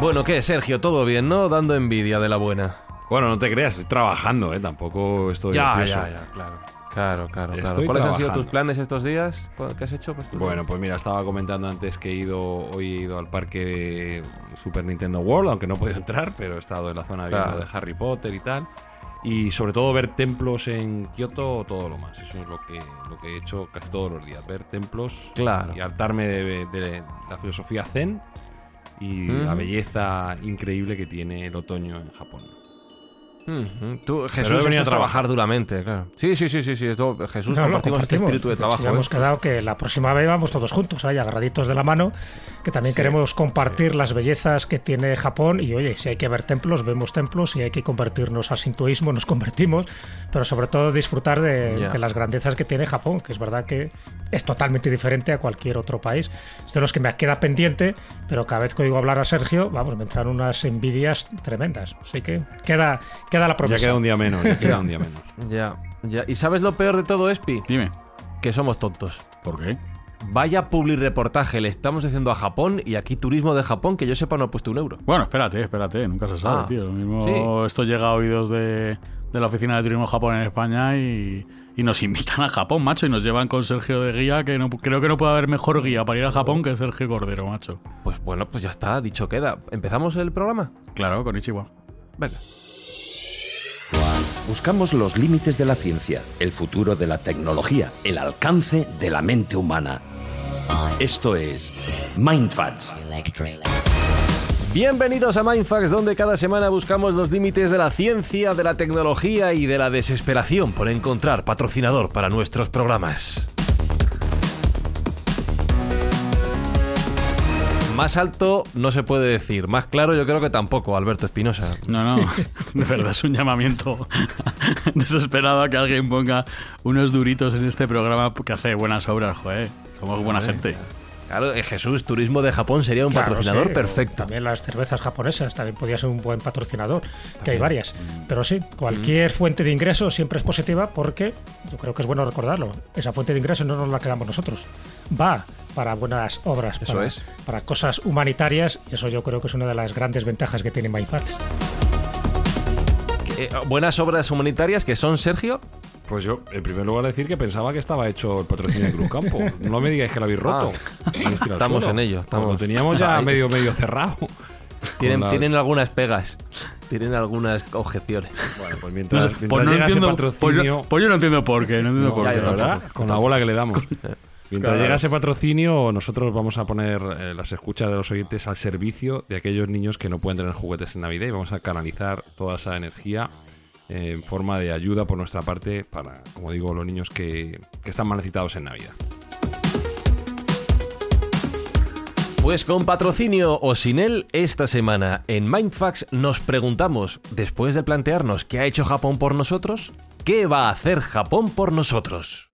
Bueno, ¿qué, Sergio? ¿Todo bien, no? Dando envidia de la buena. Bueno, no te creas, estoy trabajando, ¿eh? Tampoco estoy Ya, ocioso. ya, ya, claro. Claro, claro, claro. ¿Cuáles han sido tus planes estos días? ¿Qué has hecho? Pues? Bueno, pues mira, estaba comentando antes que he ido, hoy he ido al parque de Super Nintendo World, aunque no he podido entrar, pero he estado en la zona viendo de Harry Potter y tal. Y sobre todo ver templos en Kioto, todo lo más. Eso es lo que, lo que he hecho casi todos los días. Ver templos Claro. y hartarme de, de la filosofía zen y la belleza increíble que tiene el otoño en Japón. Tú, he Jesús, venido esto a trabajar duramente, claro. Sí, sí, sí, sí, sí. esto- Jesús, No, lo compartimos este espíritu de trabajo. Ya hemos ¿eh? quedado que la próxima vez vamos todos juntos, ahí agarraditos de la mano, que también queremos compartir las bellezas que tiene Japón y oye, si hay que ver templos, vemos templos, si hay que convertirnos al sintoísmo, nos convertimos, pero sobre todo disfrutar de, Ya. de las grandezas que tiene Japón, que es verdad que es totalmente diferente a cualquier otro país. Es de los que me queda pendiente, pero cada vez que oigo hablar a Sergio, vamos, me entran unas envidias tremendas. Así que queda, queda la promesa. Ya queda un día menos, ya queda un día menos. Ya, ya. ¿Y sabes lo peor de todo, Espi? Dime, Que somos tontos. ¿por qué? Vaya public reportaje le estamos haciendo a Japón y aquí turismo de Japón que yo sepa no ha puesto un euro. Bueno, espérate, espérate, nunca se sabe, Ah, tío. Lo mismo sí. esto llega a oídos de, de la Oficina de Turismo Japón en España y, y nos invitan a Japón, macho, y nos llevan con Sergio de guía, que no, creo que no puede haber mejor guía para ir a Japón que Sergio Cordero, macho. Pues bueno, pues ya está, dicho queda. ¿Empezamos el programa? Claro, con Ichiwa. Venga. Buscamos los límites de la ciencia, el futuro de la tecnología, el alcance de la mente humana. Esto es Mindfacts. Bienvenidos a Mindfax, donde cada semana buscamos los límites de la ciencia, de la tecnología y de la desesperación por encontrar patrocinador para nuestros programas. Más alto no se puede decir, más claro yo creo que tampoco, Alberto Espinosa. No, no, de verdad es un llamamiento desesperado a que alguien ponga unos duritos en este programa que hace buenas obras, joder. Somos buena gente. Claro, eh, Jesús, Turismo de Japón sería un Claro, patrocinador sí, perfecto. También las cervezas japonesas también podía ser un buen patrocinador, que hay varias. Pero sí, cualquier fuente de ingresos siempre es positiva porque yo creo que es bueno recordarlo. Esa fuente de ingresos no nos la quedamos nosotros. Va para buenas obras, Eso para, es. para cosas humanitarias. Y eso yo creo que es una de las grandes ventajas que tiene MyFacts. Eh, buenas obras humanitarias que son, Sergio. Pues yo, en primer lugar, decir que pensaba que estaba hecho el patrocinio de Cruz Campo. No me digáis que lo habéis roto. Al Estamos suelo. en ello, estamos- Lo teníamos ya medio, medio cerrado. Tienen, Con la- tienen algunas pegas, tienen algunas objeciones. Bueno, pues mientras, pues, no llega entiendo, ese pues, patrocinio... yo, pues yo no entiendo por qué, no entiendo No, por qué. verdad, con la bola que le damos. Mientras Claro. llega ese patrocinio, nosotros vamos a poner eh, las escuchas de los oyentes al servicio de aquellos niños que no pueden tener juguetes en Navidad y vamos a canalizar toda esa energía en forma de ayuda por nuestra parte para, como digo, los niños que, que están más necesitados en Navidad. Pues con patrocinio o sin él, esta semana en Mindfax nos preguntamos, después de plantearnos qué ha hecho Japón por nosotros, ¿qué va a hacer Japón por nosotros?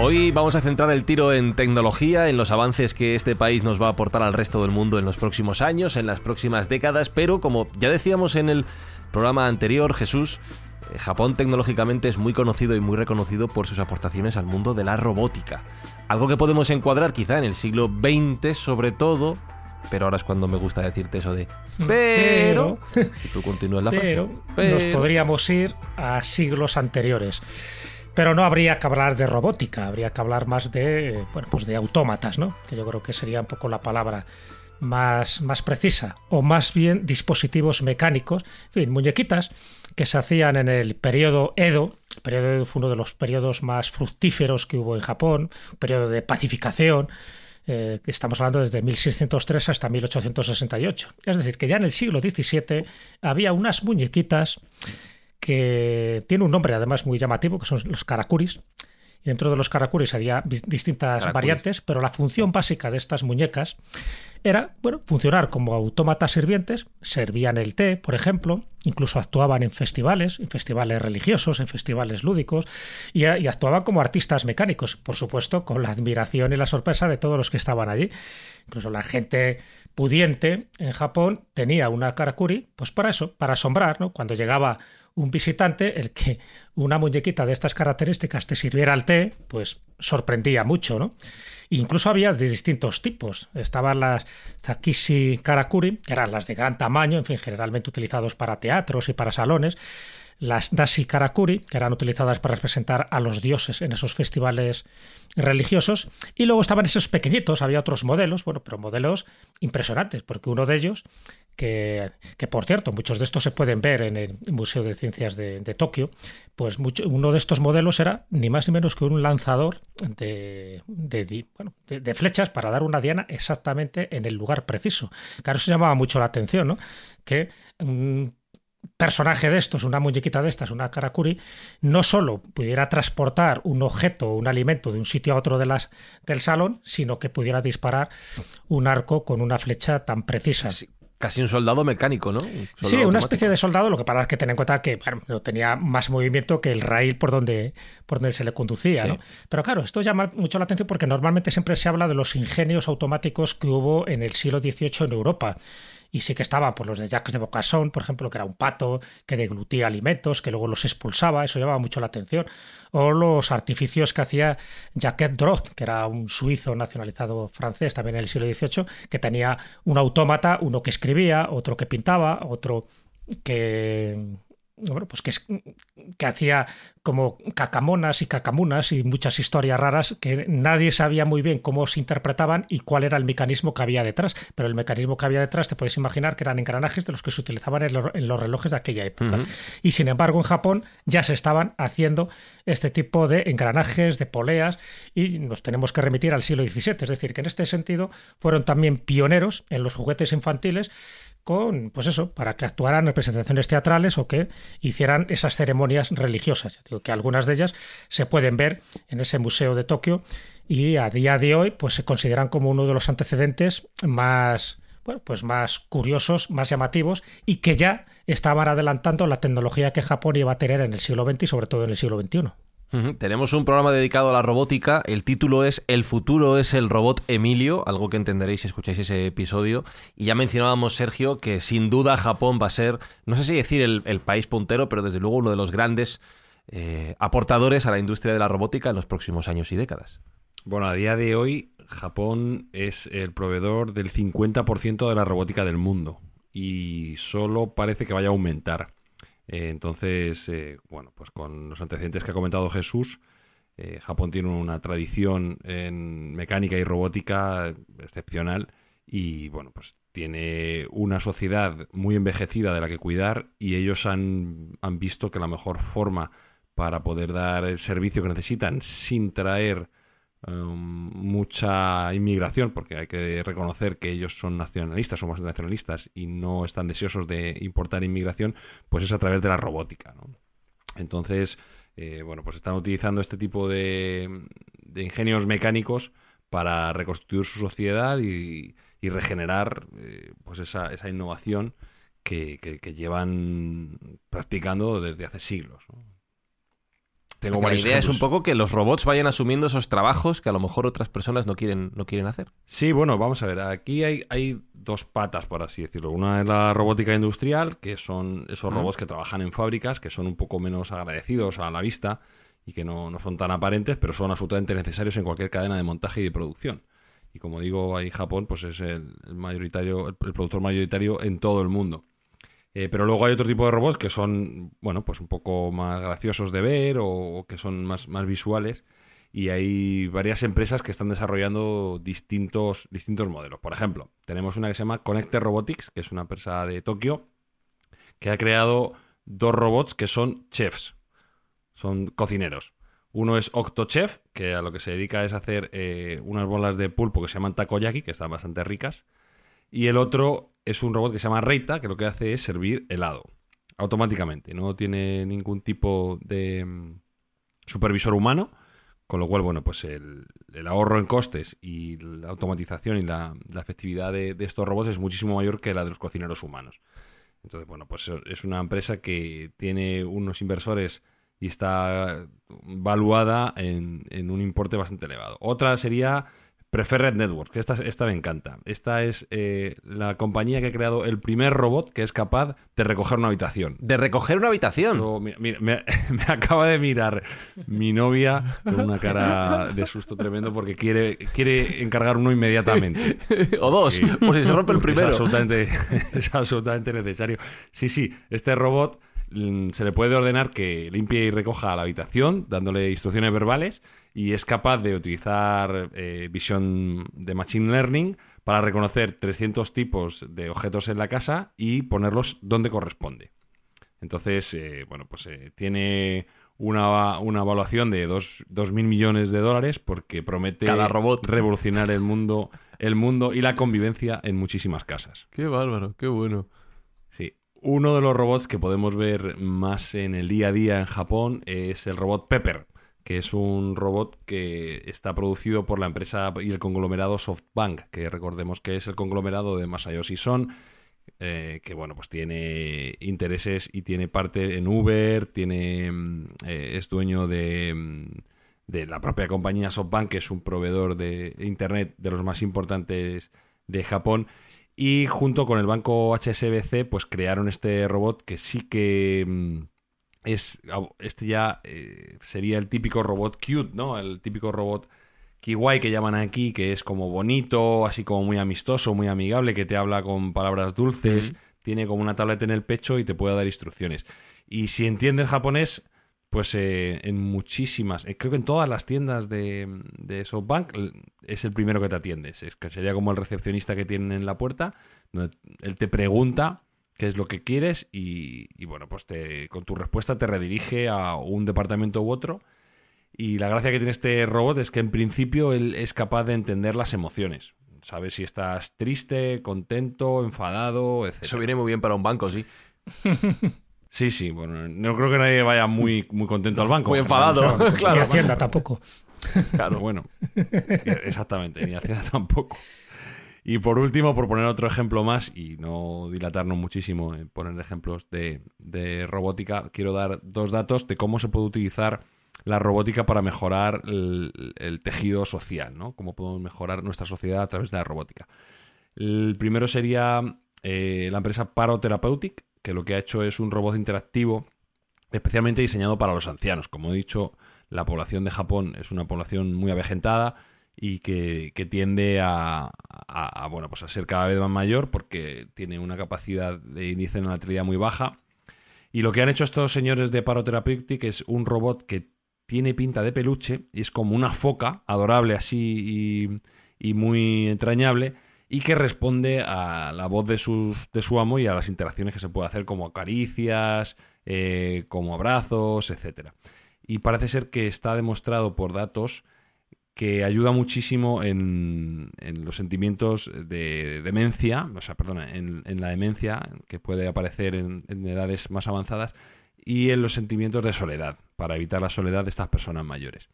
Hoy vamos a centrar el tiro en tecnología, en los avances que este país nos va a aportar al resto del mundo en los próximos años, en las próximas décadas, pero como ya decíamos en el programa anterior, Jesús, Eh, Japón tecnológicamente es muy conocido y muy reconocido por sus aportaciones al mundo de la robótica. Algo que podemos encuadrar quizá en el siglo XX sobre todo, pero ahora es cuando me gusta decirte eso de pero, y tú continúas la pero frase. nos Pero- podríamos ir a siglos anteriores. Pero no habría que hablar de robótica, habría que hablar más de, bueno, pues de autómatas, ¿no? Que yo creo que sería un poco la palabra más, más precisa. O más bien dispositivos mecánicos, en fin, muñequitas que se hacían en el periodo Edo. El periodo Edo fue uno de los periodos más fructíferos que hubo en Japón, un periodo de pacificación, eh, estamos hablando desde 1603 hasta 1868. Es decir, que ya en el siglo XVII había unas muñequitas que tiene un nombre además muy llamativo, que son los karakuris. Y dentro de los karakuris había distintas Karakuris. variantes, pero la función básica de estas muñecas era, bueno, funcionar como autómatas sirvientes, servían el té, por ejemplo, incluso actuaban en festivales, en festivales religiosos, en festivales lúdicos, y, y actuaban como artistas mecánicos, por supuesto, con la admiración y la sorpresa de todos los que estaban allí. Incluso la gente pudiente en Japón tenía una karakuri, pues para eso, para asombrar, ¿no? Cuando llegaba un visitante, el que una muñequita de estas características te sirviera el té, pues sorprendía mucho, ¿no? Incluso había de distintos tipos. Estaban las Zakishi Karakuri, que eran las de gran tamaño, en fin, generalmente utilizados para teatros y para salones. Las Dashi Karakuri, que eran utilizadas para representar a los dioses en esos festivales religiosos. Y luego estaban esos pequeñitos, había otros modelos, bueno, pero modelos impresionantes, porque uno de ellos que, por cierto, muchos de estos se pueden ver en el Museo de Ciencias de, Tokio, pues mucho, uno de estos modelos era ni más ni menos que un lanzador de, flechas para dar una diana exactamente en el lugar preciso. Claro, eso llamaba mucho la atención, ¿no? Que un personaje de estos, una muñequita de estas, una karakuri, no solo pudiera transportar un objeto o un alimento de un sitio a otro del salón, sino que pudiera disparar un arco con una flecha tan precisa. Casi un soldado mecánico, ¿no? Un Sí, una automático. especie de soldado, lo que para que tener en cuenta que bueno, no tenía más movimiento que el rail por donde, por donde se le conducía. Sí. ¿no? Pero claro, esto llama mucho la atención porque normalmente siempre se habla de los ingenios automáticos que hubo en el siglo XVIII en Europa. Y sí que estaban por los de Jacques de Bocasson, por ejemplo, que era un pato que deglutía alimentos, que luego los expulsaba, eso llamaba mucho la atención. O los artificios que hacía Jacques Drott, que era un suizo nacionalizado francés también en el siglo XVIII, que tenía un autómata, uno que escribía, otro que pintaba, otro que bueno, pues que, que hacía como cacamonas y cacamunas y muchas historias raras que nadie sabía muy bien cómo se interpretaban y cuál era el mecanismo que había detrás. Pero el mecanismo que había detrás te puedes imaginar que eran engranajes de los que se utilizaban en los, en los relojes de aquella época. Y sin embargo en Japón ya se estaban haciendo este tipo de engranajes, de poleas y nos tenemos que remitir al siglo XVII. Es decir, que en este sentido fueron también pioneros en los juguetes infantiles con, pues eso, para que actuaran en representaciones teatrales o que hicieran esas ceremonias religiosas. Ya digo que algunas de ellas se pueden ver en ese museo de Tokio y a día de hoy pues se consideran como uno de los antecedentes más bueno, pues más curiosos, más llamativos y que ya estaban adelantando la tecnología que Japón iba a tener en el siglo XX y sobre todo en el siglo XXI. Tenemos un programa dedicado a la robótica. El título es El futuro es el robot Emilio, algo que entenderéis si escucháis ese episodio. Y ya mencionábamos, Sergio, que sin duda Japón va a ser, no sé si decir el país puntero, pero desde luego uno de los grandes eh, aportadores a la industria de la robótica en los próximos años y décadas. Bueno, a día de hoy Japón es el proveedor del 50% de la robótica del mundo y solo parece que vaya a aumentar. Eh, entonces, eh, bueno, pues con los antecedentes que ha comentado Jesús, Japón tiene una tradición en mecánica y robótica excepcional y, bueno, pues tiene una sociedad muy envejecida de la que cuidar y ellos han, han visto que la mejor forma para poder dar el servicio que necesitan sin traer um, mucha inmigración, porque hay que reconocer que ellos son nacionalistas, son bastante nacionalistas y no están deseosos de importar inmigración, pues es a través de la robótica. ¿no? Entonces, eh, bueno, pues están utilizando este tipo de, de ingenios mecánicos para reconstruir su sociedad y, regenerar eh, pues esa, esa innovación que, que- llevan practicando desde hace siglos. Tengo Porque la varios idea es un poco que los robots vayan asumiendo esos trabajos que a lo mejor otras personas no quieren, no quieren hacer. Sí, bueno, vamos a ver. Aquí hay, hay dos patas, por así decirlo. Una es la robótica industrial, que son esos robots que trabajan en fábricas, que son un poco menos agradecidos a la vista y que no, no son tan aparentes, pero son absolutamente necesarios en cualquier cadena de montaje y de producción. Y como digo, ahí Japón pues es el, mayoritario, el productor mayoritario en todo el mundo. Eh, pero luego hay otro tipo de robots que son, bueno, pues un poco más graciosos de ver o, que son más, más visuales. Y hay varias empresas que están desarrollando distintos, distintos modelos. Por ejemplo, tenemos una que se llama Connected Robotics, que es una empresa de Tokio, que ha creado dos robots que son chefs, son cocineros. Uno es Octochef, que a lo que se dedica es hacer eh, unas bolas de pulpo que se llaman takoyaki, que están bastante ricas. Y el otro es un robot que se llama Reita, que lo que hace es servir helado automáticamente. No tiene ningún tipo de mm, supervisor humano, con lo cual, bueno, pues el, el ahorro en costes y la automatización y la, efectividad de, de estos robots es muchísimo mayor que la de los cocineros humanos. Entonces, bueno, pues es una empresa que tiene unos inversores y está valuada en, en un importe bastante elevado. Otra sería Preferred Network, esta, esta me encanta. Esta es eh, la compañía que ha creado el primer robot que es capaz de recoger una habitación. De recoger una habitación. Luego, mira, mira, me, me acaba de mirar mi novia con una cara de susto tremendo porque quiere, quiere encargar uno inmediatamente. o dos, Sí. por si se rompe el primero. Es absolutamente, es absolutamente necesario. Sí, sí, este robot se le puede ordenar que limpie y recoja la habitación dándole instrucciones verbales y es capaz de utilizar eh, visión de Machine Learning para reconocer 300 tipos de objetos en la casa y ponerlos donde corresponde. Entonces, eh, bueno, pues eh, tiene una, una evaluación de 2.000 millones de dólares porque promete Cada robot. revolucionar el mundo, el mundo y la convivencia en muchísimas casas. Qué bárbaro, qué bueno. Uno de los robots que podemos ver más en el día a día en Japón es el robot Pepper, que es un robot que está producido por la empresa y el conglomerado SoftBank, que recordemos que es el conglomerado de Masayoshi Son, eh, que bueno, pues tiene intereses y tiene parte en Uber, tiene mm, eh, es dueño de, mm, de la propia compañía SoftBank, que es un proveedor de internet de los más importantes de Japón. Y junto con el banco HSBC, pues crearon este robot que sí que mm, es. Este ya eh, sería el típico robot cute, ¿no? El típico robot kiwai que llaman aquí, que es como bonito, así como muy amistoso, muy amigable, que te habla con palabras dulces, tiene como una tableta en el pecho y te puede dar instrucciones. Y si entiendes japonés, pues eh, en muchísimas, eh, creo que en todas las tiendas de, de SoftBank es el primero que te atiendes. Es que sería como el recepcionista que tienen en la puerta, donde él te pregunta qué es lo que quieres y, y, bueno, pues te, con tu respuesta te redirige a un departamento u otro. Y la gracia que tiene este robot es que en principio él es capaz de entender las emociones. Sabe si estás triste, contento, enfadado, etc. Eso viene muy bien para un banco, sí. Sí, sí, bueno, no creo que nadie vaya muy, muy contento al banco. Muy enfadado, claro. Y Hacienda tampoco. Claro, bueno. Exactamente, ni Hacienda tampoco. Y por último, por poner otro ejemplo más y no dilatarnos muchísimo en poner ejemplos de, de robótica, quiero dar dos datos de cómo se puede utilizar la robótica para mejorar el, el tejido social, ¿no? Cómo podemos mejorar nuestra sociedad a través de la robótica. El primero sería eh, la empresa Paro Therapeutic, que lo que ha hecho es un robot interactivo especialmente diseñado para los ancianos. Como he dicho, la población de Japón es una población muy avejentada y que, tiende a, bueno, pues a ser cada vez más mayor porque tiene una capacidad de índice de natalidad muy baja. Y lo que han hecho estos señores de Paro Therapeutic es un robot que tiene pinta de peluche y es como una foca, adorable así y muy entrañable, y que responde a la voz de, sus, de su amo y a las interacciones que se puede hacer como caricias, eh, como abrazos, etcétera. Y parece ser que está demostrado por datos que ayuda muchísimo en, los sentimientos de demencia, o sea, perdona, en, la demencia que puede aparecer en edades más avanzadas y en los sentimientos de soledad, para evitar la soledad de estas personas mayores.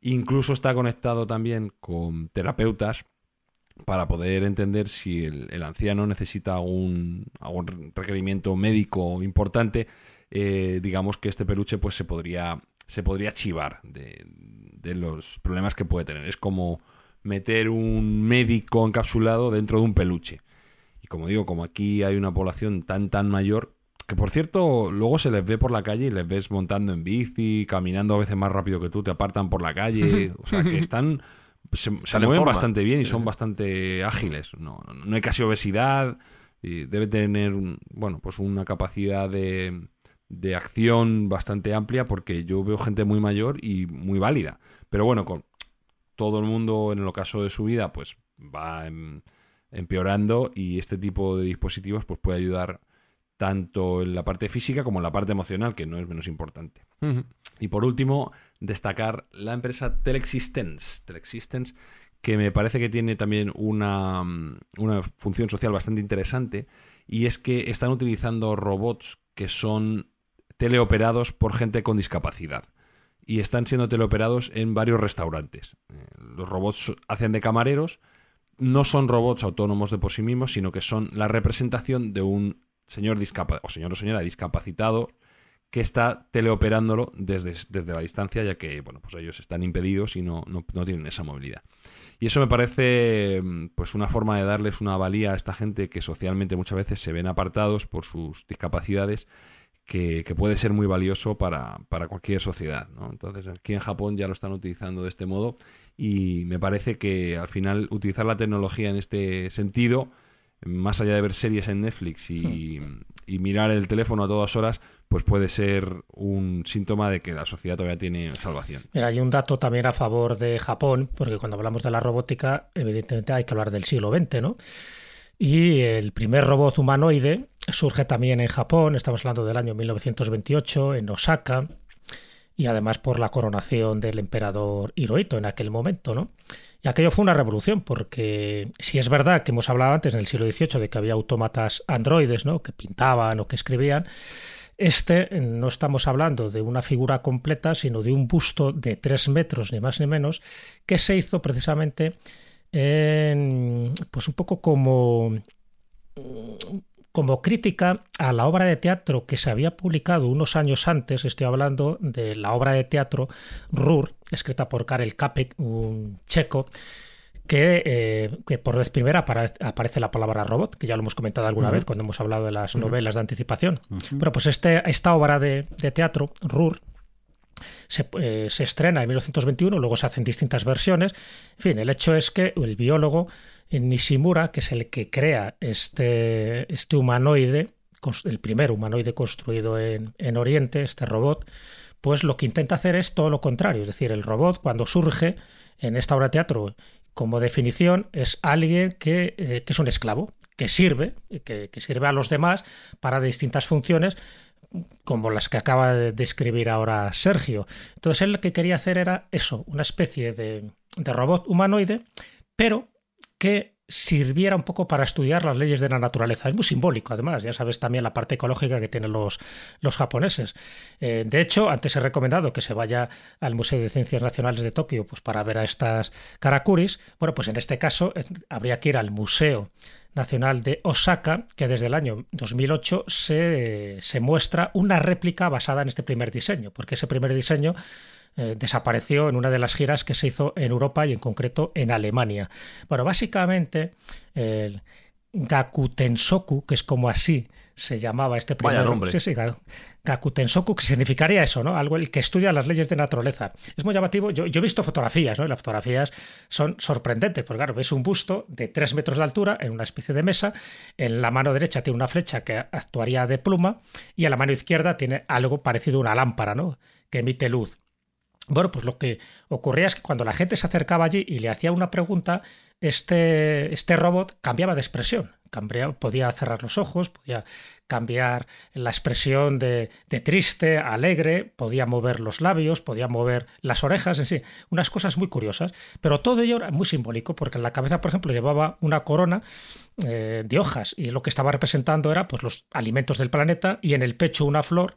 Incluso está conectado también con terapeutas para poder entender si el, el anciano necesita algún, algún requerimiento médico importante, eh, digamos que este peluche pues se podría, se podría chivar de, de los problemas que puede tener. Es como meter un médico encapsulado dentro de un peluche. Y como digo, como aquí hay una población tan, tan mayor, que por cierto, luego se les ve por la calle y les ves montando en bici, caminando a veces más rápido que tú, te apartan por la calle. O sea, que están. Se, mueven forma. bastante bien y son bastante ágiles. No, no, hay casi obesidad. Y debe tener, un- bueno, pues una capacidad de, de acción bastante amplia porque yo veo gente muy mayor y muy válida. Pero bueno, con todo el mundo en el ocaso de su vida, pues va em- empeorando y este tipo de dispositivos pues puede ayudar tanto en la parte física como en la parte emocional, que no es menos importante. Y por último, destacar la empresa Telexistence. Que me parece que tiene también una, mm, una función social bastante interesante, y es que están utilizando robots que son teleoperados por gente con discapacidad. Y están siendo teleoperados en varios restaurantes. Eh, Los robots hacen de camareros, no son robots autónomos de por sí mismos, sino que son la representación de un señor discapa o señor o señora discapacitado que está teleoperándolo desde, desde la distancia, ya que bueno, pues ellos están impedidos y no, no, no tienen esa movilidad. Y eso me parece mm, pues una forma de darles una valía a esta gente que socialmente muchas veces se ven apartados por sus discapacidades, que, que puede ser muy valioso para, para cualquier sociedad. ¿no? Entonces aquí en Japón ya lo están utilizando de este modo y me parece que al final utilizar la tecnología en este sentido, más allá de ver series en Netflix y, y mirar el teléfono a todas horas, pues puede ser un síntoma de que la sociedad todavía tiene salvación. Mira, hay un dato también a favor de Japón, porque cuando hablamos de la robótica, evidentemente hay que hablar del siglo XX, ¿no? Y el primer robot humanoide surge también en Japón, estamos hablando del año 1928, en Osaka, y además por la coronación del emperador Hirohito en aquel momento, ¿no? Y aquello fue una revolución, porque si es verdad que hemos hablado antes en el siglo XVIII de que había autómatas androides, ¿no? Que pintaban o que escribían, este no estamos hablando de una figura completa, sino de un busto de tres metros, ni más ni menos, que se hizo precisamente en, pues un poco como como crítica a la obra de teatro que se había publicado unos años antes, estoy hablando de la obra de teatro Rur, escrita por Karel Capek, un checo, que, eh, que por vez primera apare- aparece la palabra robot, que ya lo hemos comentado alguna vez cuando hemos hablado de las novelas de anticipación. Bueno, pues este, esta obra de, de teatro, Rur, se, eh, se estrena en 1921, luego se hacen distintas versiones. En fin, el hecho es que el biólogo Nishimura, que es el que crea este, este humanoide, el primer humanoide construido en, en Oriente, este robot, pues lo que intenta hacer es todo lo contrario. Es decir, el robot cuando surge en esta obra de teatro, como definición, es alguien que, eh, que es un esclavo, que sirve, que, que sirve a los demás para distintas funciones, como las que acaba de describir ahora Sergio. Entonces él lo que quería hacer era eso, una especie de, de robot humanoide, pero que sirviera un poco para estudiar las leyes de la naturaleza. Es muy simbólico, además, ya sabes también la parte ecológica que tienen los, los japoneses. Eh, de hecho, antes he recomendado que se vaya al Museo de Ciencias Nacionales de Tokio pues, para ver a estas karakuris. Bueno, pues en este caso habría que ir al Museo Nacional de Osaka, que desde el año 2008 se, se muestra una réplica basada en este primer diseño, porque ese primer diseño eh, desapareció en una de las giras que se hizo en Europa y en concreto en Alemania. Bueno, básicamente el Gakutensoku, que es como así se llamaba este primer Vaya nombre. Sí, sí, Ga- Gakutensoku, que significaría eso, ¿no? Algo el que estudia las leyes de naturaleza. Es muy llamativo. Yo, yo he visto fotografías, ¿no? Y las fotografías son sorprendentes, porque claro, ves un busto de tres metros de altura en una especie de mesa. En la mano derecha tiene una flecha que actuaría de pluma y en la mano izquierda tiene algo parecido a una lámpara, ¿no? Que emite luz. Bueno, pues lo que ocurría es que cuando la gente se acercaba allí y le hacía una pregunta, este, este robot cambiaba de expresión. Cambia- podía cerrar los ojos, podía cambiar la expresión de, de triste, alegre, podía mover los labios, podía mover las orejas, en sí, unas cosas muy curiosas. Pero todo ello era muy simbólico, porque en la cabeza, por ejemplo, llevaba una corona eh, de hojas y lo que estaba representando era pues, los alimentos del planeta y en el pecho una flor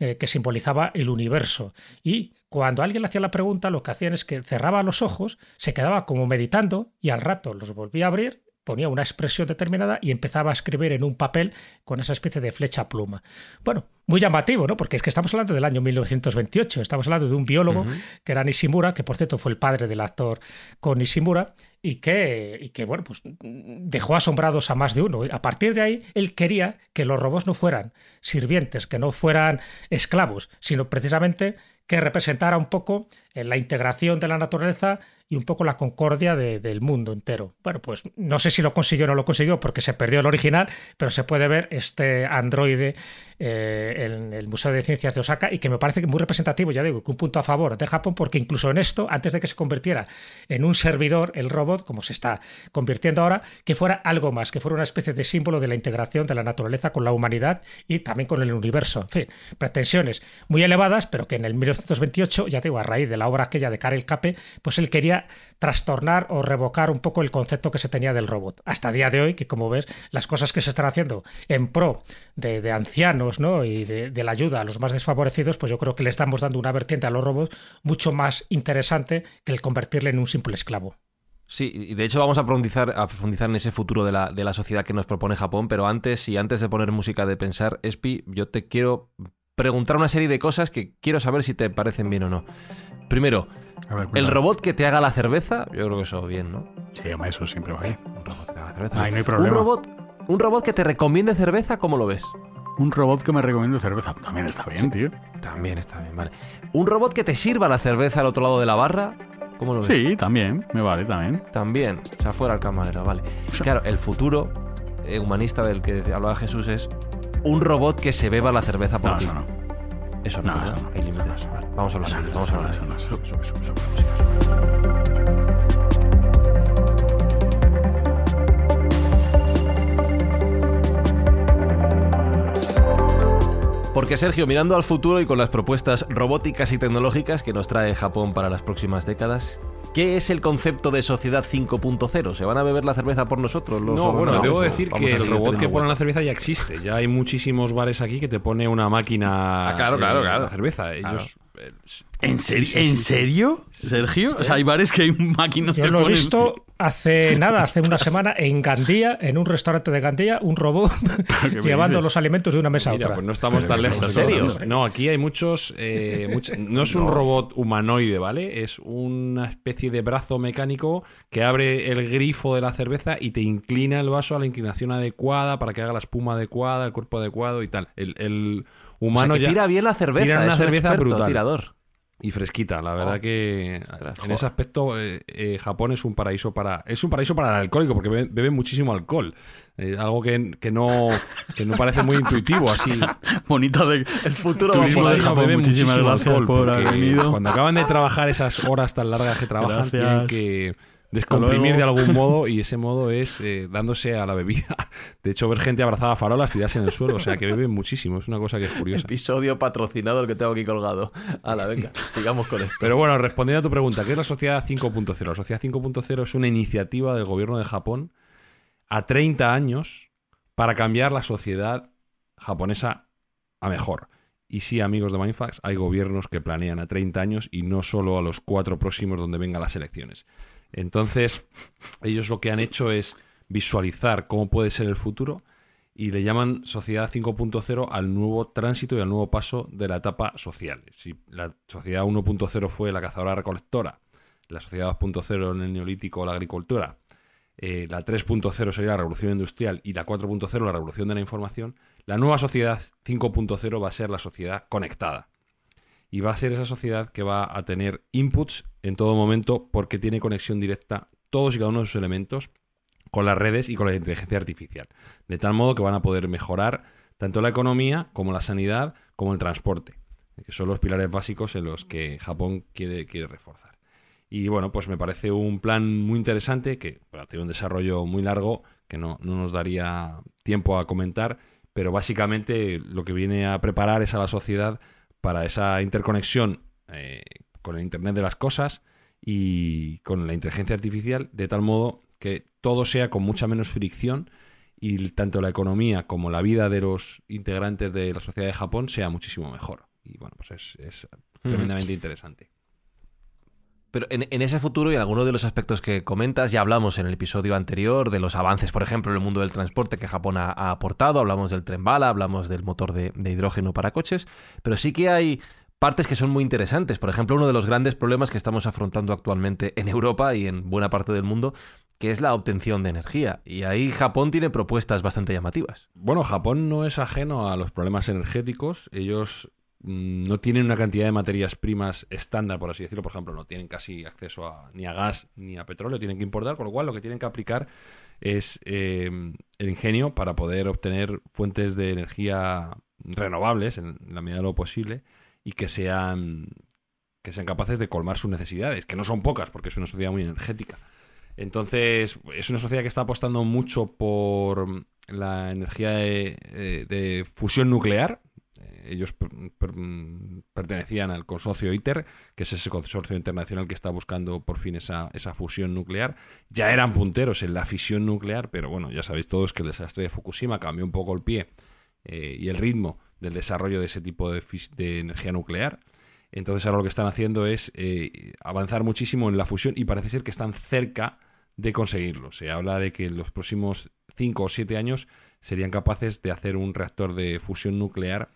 eh, que simbolizaba el universo. Y cuando alguien le hacía la pregunta, lo que hacían es que cerraba los ojos, se quedaba como meditando y al rato los volvía a abrir ponía una expresión determinada y empezaba a escribir en un papel con esa especie de flecha pluma. Bueno, muy llamativo, ¿no? Porque es que estamos hablando del año 1928, estamos hablando de un biólogo que era Nishimura, que por cierto fue el padre del actor con Nishimura, y que, y que, bueno, pues dejó asombrados a más de uno. A partir de ahí, él quería que los robots no fueran sirvientes, que no fueran esclavos, sino precisamente que representara un poco la integración de la naturaleza y un poco la concordia del mundo entero. Bueno, pues no sé si lo consiguió o no lo consiguió porque se perdió el original, pero se puede ver este androide eh, en el Museo de Ciencias de Osaka y que me parece muy representativo, ya digo, que un punto a favor de Japón porque incluso en esto, antes de que se convirtiera en un servidor, el robot, como se está convirtiendo ahora, que fuera algo más, que fuera una especie de símbolo de la integración de la naturaleza con la humanidad y también con el universo. En fin, pretensiones muy elevadas, pero que en el 1928, ya digo, a raíz de la obra aquella de Karel Cape, pues él quería trastornar o revocar un poco el concepto que se tenía del robot. Hasta día de hoy, que como ves, las cosas que se están haciendo en pro de, ancianos ¿no? y de, la ayuda a los más desfavorecidos, pues yo creo que le estamos dando una vertiente a los robots mucho más interesante que el convertirle en un simple esclavo. Sí, y de hecho vamos a profundizar, profundizar en ese futuro de la, de la sociedad que nos propone Japón, pero antes y antes de poner música de pensar, Espi, yo te quiero preguntar una serie de cosas que quiero saber si te parecen bien o no. Primero, el robot que te haga la cerveza, yo creo que eso bien, ¿no? Sí, eso siempre va bien. Un robot que te haga la cerveza. Ahí no hay problema. Un robot, un robot que te recomiende cerveza, ¿cómo lo ves? Un robot que me recomiende cerveza. También está bien, tío. También está bien, vale. Un robot que te sirva la cerveza al otro lado de la barra, ¿cómo lo ves? Sí, también. Me vale, también. También. O sea, fuera el camarero, vale. Claro, el futuro eh, humanista del que hablaba Jesús es un robot que se beba la cerveza por No, ti. eso no. Eso no, No, eso no. Hay límites. Vale, vamos a hablar. Eso vamos a hablar. eso eso. Porque Sergio, mirando al futuro y con las propuestas robóticas y tecnológicas que nos trae Japón para las próximas décadas, ¿qué es el concepto de sociedad 5.0? ¿Se van a beber la cerveza por nosotros? los No, bueno, debo ¿O decir que el robot que pone la cerveza ya existe. Ya hay muchísimos bares aquí que te pone una máquina Ah, claro, claro, en claro. la cerveza. Ellos, eh, ¿En, serio? ¿En serio? ¿Sergio? O sea, hay bares que hay máquinas Yo que lo he visto hace nada, hace una semana en Gandía, en un restaurante de Gandía, un robot ¿Qué me llevando los alimentos de una mesa a Mira, otra. pues no estamos tan lejos. ¿En serio? No, aquí hay muchos. eh, much- no es un robot humanoide, ¿vale? Es una especie de brazo mecánico que abre el grifo de la cerveza y te inclina el vaso a la inclinación adecuada para que haga la espuma adecuada, el cuerpo adecuado y tal. El, el O sea, humano que ya tira bien la cerveza. tira una es un cerveza experto brutal. tirador. Y fresquita. La verdad Oh. que Ostras, en joder. ese aspecto eh, eh, Japón es un paraíso para es un paraíso para el alcohólico porque beben, beben muchísimo alcohol. Eh, algo que, que no que no parece muy intuitivo así. Bonita de... El futuro Turismo de Japón, beben muchísimas muchísimo gracias alcohol, por haber venido. Cuando acaban de trabajar esas horas tan largas que trabajan, Gracias. tienen que descomprimir de algún modo y ese modo es eh, dándose a la bebida. De hecho, ver gente abrazada a farolas, tirarse en el suelo, o sea que beben muchísimo, es una cosa que es curiosa. Episodio patrocinado el que tengo aquí colgado. Hala, venga, sigamos con esto. Pero bueno, respondiendo a tu pregunta, ¿qué es la Sociedad 5.0? La Sociedad 5.0 es una iniciativa del gobierno de Japón a 30 años para cambiar la sociedad japonesa a mejor. Y sí, amigos de Mindfax, hay gobiernos que planean a 30 años y no solo a los cuatro próximos donde vengan las elecciones. Entonces, ellos lo que han hecho es visualizar cómo puede ser el futuro y le llaman Sociedad 5.0 al nuevo tránsito y al nuevo paso de la etapa social. Si la Sociedad 1.0 fue la cazadora recolectora, la Sociedad 2.0 en el Neolítico la agricultura, eh, la 3.0 sería la revolución industrial y la 4.0 la revolución de la información, la nueva sociedad 5.0 va a ser la sociedad conectada. Y va a ser esa sociedad que va a tener inputs en todo momento porque tiene conexión directa todos y cada uno de sus elementos con las redes y con la inteligencia artificial. De tal modo que van a poder mejorar tanto la economía como la sanidad como el transporte, que son los pilares básicos en los que Japón quiere, quiere reforzar. Y bueno, pues me parece un plan muy interesante que tiene un desarrollo muy largo que no, no nos daría tiempo a comentar, pero básicamente lo que viene a preparar es a la sociedad para esa interconexión eh, con el Internet de las Cosas y con la inteligencia artificial, de tal modo que todo sea con mucha menos fricción y tanto la economía como la vida de los integrantes de la sociedad de Japón sea muchísimo mejor. Y bueno, pues es, es tremendamente interesante. Pero en, ese futuro y en alguno de los aspectos que comentas, ya hablamos en el episodio anterior de los avances, por ejemplo, en el mundo del transporte que Japón ha, aportado, hablamos del tren bala, hablamos del motor de, de, hidrógeno para coches, pero sí que hay partes que son muy interesantes. Por ejemplo, uno de los grandes problemas que estamos afrontando actualmente en Europa y en buena parte del mundo, que es la obtención de energía. Y ahí Japón tiene propuestas bastante llamativas. Bueno, Japón no es ajeno a los problemas energéticos. Ellos no tienen una cantidad de materias primas estándar, por así decirlo. Por ejemplo, no tienen casi acceso a, ni a gas ni a petróleo, tienen que importar, con lo cual lo que tienen que aplicar es eh, el ingenio para poder obtener fuentes de energía renovables en la medida de lo posible y que sean que sean capaces de colmar sus necesidades, que no son pocas porque es una sociedad muy energética. Entonces, es una sociedad que está apostando mucho por la energía de, eh, de fusión nuclear, ellos pertenecían al consorcio ITER, que es ese consorcio internacional que está buscando por fin esa, esa, fusión nuclear. Ya eran punteros en la fisión nuclear, pero bueno, ya sabéis todos que el desastre de Fukushima cambió un poco el pie eh, y el ritmo del desarrollo de ese tipo de, energía nuclear. Entonces ahora lo que están haciendo es eh, avanzar muchísimo en la fusión y parece ser que están cerca de conseguirlo. Se habla de que en los próximos 5 o 7 años serían capaces de hacer un reactor de fusión nuclear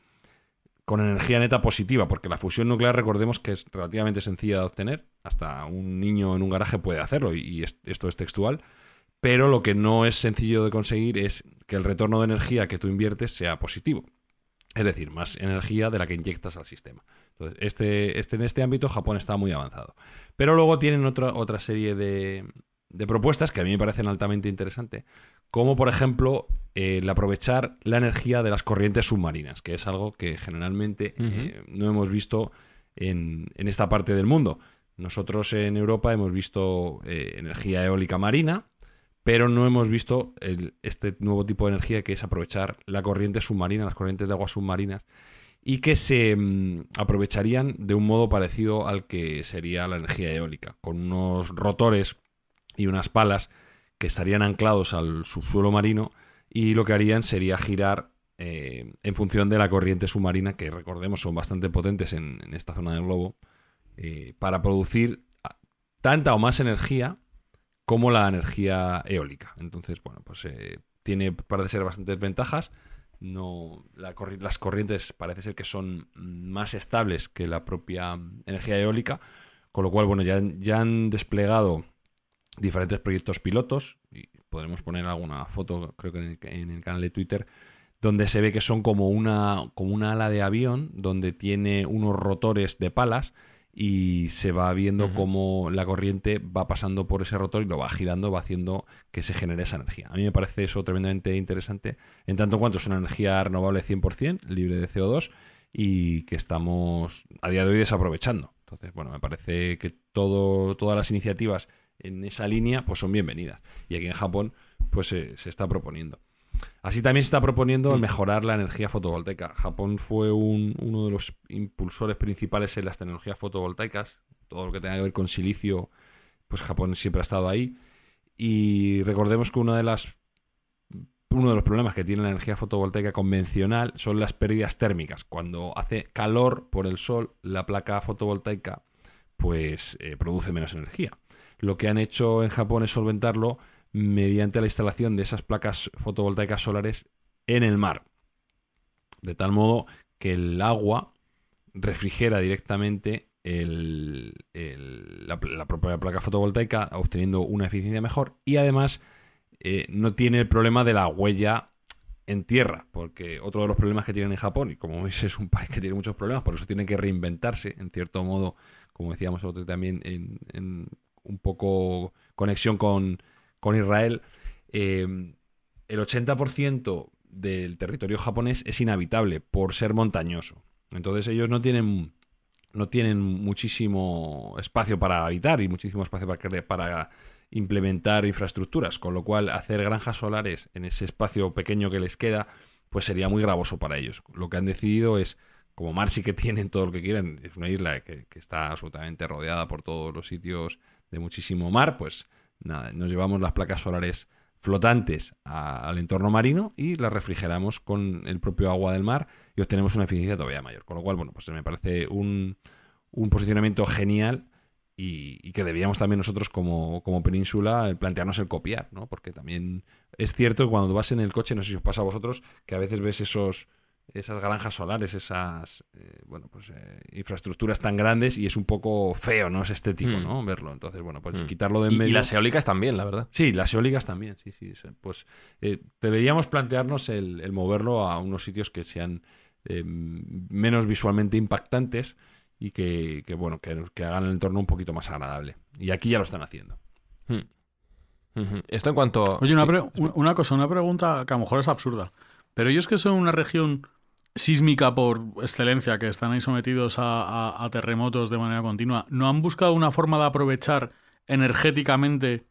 con energía neta positiva, porque la fusión nuclear recordemos que es relativamente sencilla de obtener, hasta un niño en un garaje puede hacerlo y, esto es textual, pero lo que no es sencillo de conseguir es que el retorno de energía que tú inviertes sea positivo. Es decir, más energía de la que inyectas al sistema. Entonces, este, este, en este ámbito Japón está muy avanzado. Pero luego tienen otra, otra serie de, de propuestas que a mí me parecen altamente interesantes, como por ejemplo el aprovechar la energía de las corrientes submarinas, que es algo que generalmente eh, no hemos visto en, esta parte del mundo. Nosotros en Europa hemos visto eh, energía eólica marina, pero no hemos visto este nuevo tipo de energía que es aprovechar la corriente submarina, las corrientes de agua submarinas, y que se mm, aprovecharían de un modo parecido al que sería la energía eólica, con unos rotores y unas palas que estarían anclados al subsuelo marino y lo que harían sería girar eh, en función de la corriente submarina, que recordemos son bastante potentes en, esta zona del globo, eh, para producir tanta o más energía como la energía eólica. Entonces, bueno, pues eh, tiene, parece ser bastantes ventajas. No, las corrientes parece ser que son más estables que la propia energía eólica, con lo cual, bueno, ya, ya han desplegado diferentes proyectos pilotos, y podremos poner alguna foto, creo que en el, canal de Twitter, donde se ve que son como una, como una ala de avión, donde tiene unos rotores de palas y se va viendo cómo la corriente va pasando por ese rotor y lo va girando, va haciendo que se genere esa energía. A mí me parece eso tremendamente interesante, en tanto cuanto es una energía renovable 100%, libre de CO2, y que estamos a día de hoy desaprovechando. Entonces, bueno, me parece que todo, todas las iniciativas en esa línea, pues son bienvenidas. Y aquí en Japón, pues se está proponiendo. Así también se está proponiendo mm. mejorar la energía fotovoltaica. Japón fue uno de los impulsores principales en las tecnologías fotovoltaicas. Todo lo que tenga que ver con silicio, pues Japón siempre ha estado ahí. Y recordemos que una de las uno de los problemas que tiene la energía fotovoltaica convencional son las pérdidas térmicas. Cuando hace calor por el sol, la placa fotovoltaica pues eh, produce menos energía. Lo que han hecho en Japón es solventarlo mediante la instalación de esas placas fotovoltaicas solares en el mar. De tal modo que el agua refrigera directamente la, propia placa fotovoltaica, obteniendo una eficiencia mejor y además eh, no tiene el problema de la huella en tierra, porque otro de los problemas que tienen en Japón, y como veis es un país que tiene muchos problemas, por eso tienen que reinventarse, en cierto modo, como decíamos otro también en un poco conexión con, Israel, eh, el 80% del territorio japonés es inhabitable por ser montañoso. Entonces ellos no tienen, no tienen muchísimo espacio para habitar y muchísimo espacio para, para implementar infraestructuras, con lo cual hacer granjas solares en ese espacio pequeño que les queda, pues sería muy gravoso para ellos. Lo que han decidido es, como Mar sí que tienen todo lo que quieren, es una isla que, que está absolutamente rodeada por todos los sitios de muchísimo mar, pues nada, nos llevamos las placas solares flotantes al entorno marino y las refrigeramos con el propio agua del mar y obtenemos una eficiencia todavía mayor. Con lo cual, bueno, pues me parece un, un posicionamiento genial y, que debíamos también nosotros como, como península plantearnos el copiar, ¿no? Porque también es cierto que cuando vas en el coche, no sé si os pasa a vosotros, que a veces ves esos esas granjas solares, esas eh, bueno, pues, eh, infraestructuras tan grandes y es un poco feo, no es estético, Mm. ¿no? Verlo. Entonces, bueno, pues Mm. quitarlo de en Y, y medio. las eólicas también, la verdad. Sí, las eólicas también, sí, sí. sí. Pues eh, deberíamos plantearnos el, el moverlo a unos sitios que sean eh, menos visualmente impactantes y que, que, bueno, que, que hagan el entorno un poquito más agradable. Y aquí ya lo están haciendo. Hmm. Ujú. Esto en cuanto... Oye, una, sí, una- una cosa, una pregunta que a lo mejor es absurda. Pero ellos que son una región sísmica por excelencia, que están ahí sometidos a, a- a terremotos de manera continua, ¿no han buscado una forma de aprovechar energéticamente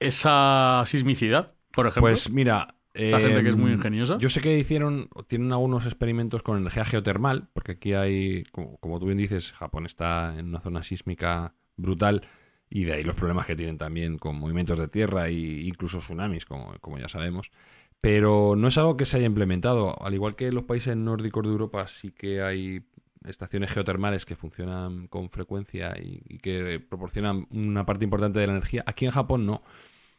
esa sismicidad, por ejemplo? Pues mira. Esta gente que es muy em, ingeniosa. Yo sé que hicieron, tienen algunos experimentos con energía geotermal, porque aquí hay, como, como tú bien dices, Japón está en una zona sísmica brutal y de ahí los problemas que tienen también con movimientos de tierra e incluso tsunamis, como, como ya sabemos. Pero no es algo que se haya implementado. Al igual que en los países nórdicos de Europa, sí que hay estaciones geotermales que funcionan con frecuencia y, y que proporcionan una parte importante de la energía. Aquí en Japón no.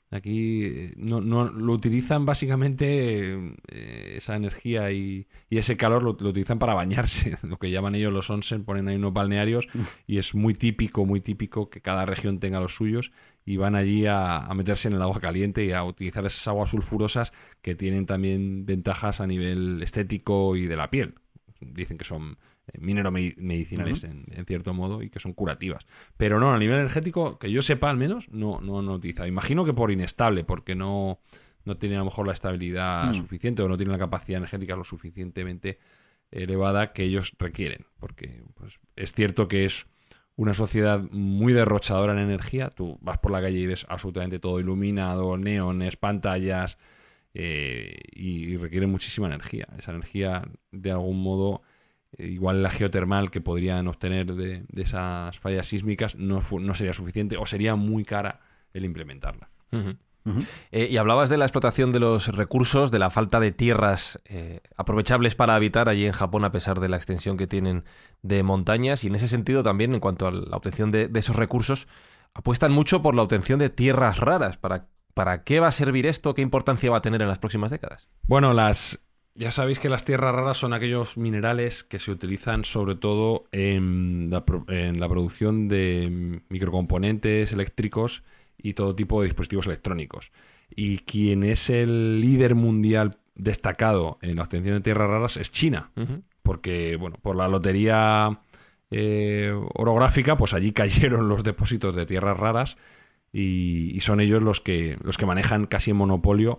Aquí eh, no, no lo utilizan básicamente eh, esa energía y, ese calor lo, utilizan para bañarse, lo que llaman ellos los onsen, ponen ahí unos balnearios y es muy típico, muy típico que cada región tenga los suyos y van allí a meterse en el agua caliente y a utilizar esas aguas sulfurosas que tienen también ventajas a nivel estético y de la piel. Dicen que son eh, minero-medicinales en, en cierto modo y que son curativas. Pero no, a nivel energético, que yo sepa al menos, no, no, no utiliza. Imagino que por inestable, porque no, no tiene a lo mejor la estabilidad Mm. suficiente o no tiene la capacidad energética lo suficientemente elevada que ellos requieren. Porque pues, es cierto que es una sociedad muy derrochadora en energía. Tú vas por la calle y ves absolutamente todo iluminado, neones, pantallas, eh, y, y requiere muchísima energía. Esa energía, de algún modo, igual la geotermal que podrían obtener de, de esas fallas sísmicas no, no sería suficiente o sería muy cara el implementarla. Eh, y hablabas de la explotación de los recursos, de la falta de tierras eh, aprovechables para habitar allí en Japón a pesar de la extensión que tienen de montañas. Y en ese sentido también, en cuanto a la obtención de, de esos recursos, apuestan mucho por la obtención de tierras raras. ¿Para, ¿Para qué va a servir esto? ¿Qué importancia va a tener en las próximas décadas? Bueno, las. Ya sabéis que las tierras raras son aquellos minerales que se utilizan sobre todo en la, pro- en la producción de microcomponentes eléctricos y todo tipo de dispositivos electrónicos. Y quien es el líder mundial destacado en la obtención de tierras raras es China. Porque, bueno, por la lotería eh, orográfica, pues allí cayeron los depósitos de tierras raras y, y son ellos los que, los que manejan casi en monopolio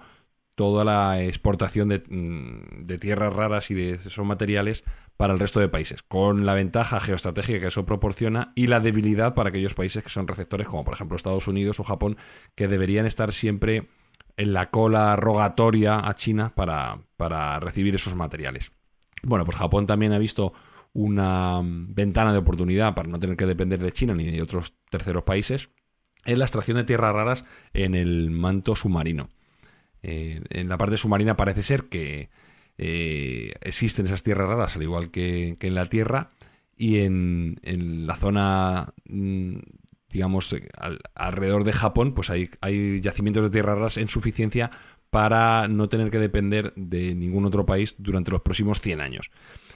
toda la exportación de, mm, de tierras raras y de esos materiales para el resto de países, con la ventaja geoestratégica que eso proporciona y la debilidad para aquellos países que son receptores, como por ejemplo Estados Unidos o Japón, que deberían estar siempre en la cola rogatoria a China para, para recibir esos materiales. Bueno, pues Japón también ha visto una mm, ventana de oportunidad para no tener que depender de China ni de otros terceros países en la extracción de tierras raras en el manto submarino. Eh, en la parte submarina parece ser que eh, existen esas tierras raras, al igual que, en la Tierra, y en, la zona, mm, digamos, al- alrededor de Japón, pues hay, hay yacimientos de tierras raras en suficiencia para no tener que depender de ningún otro país durante los próximos 100 años.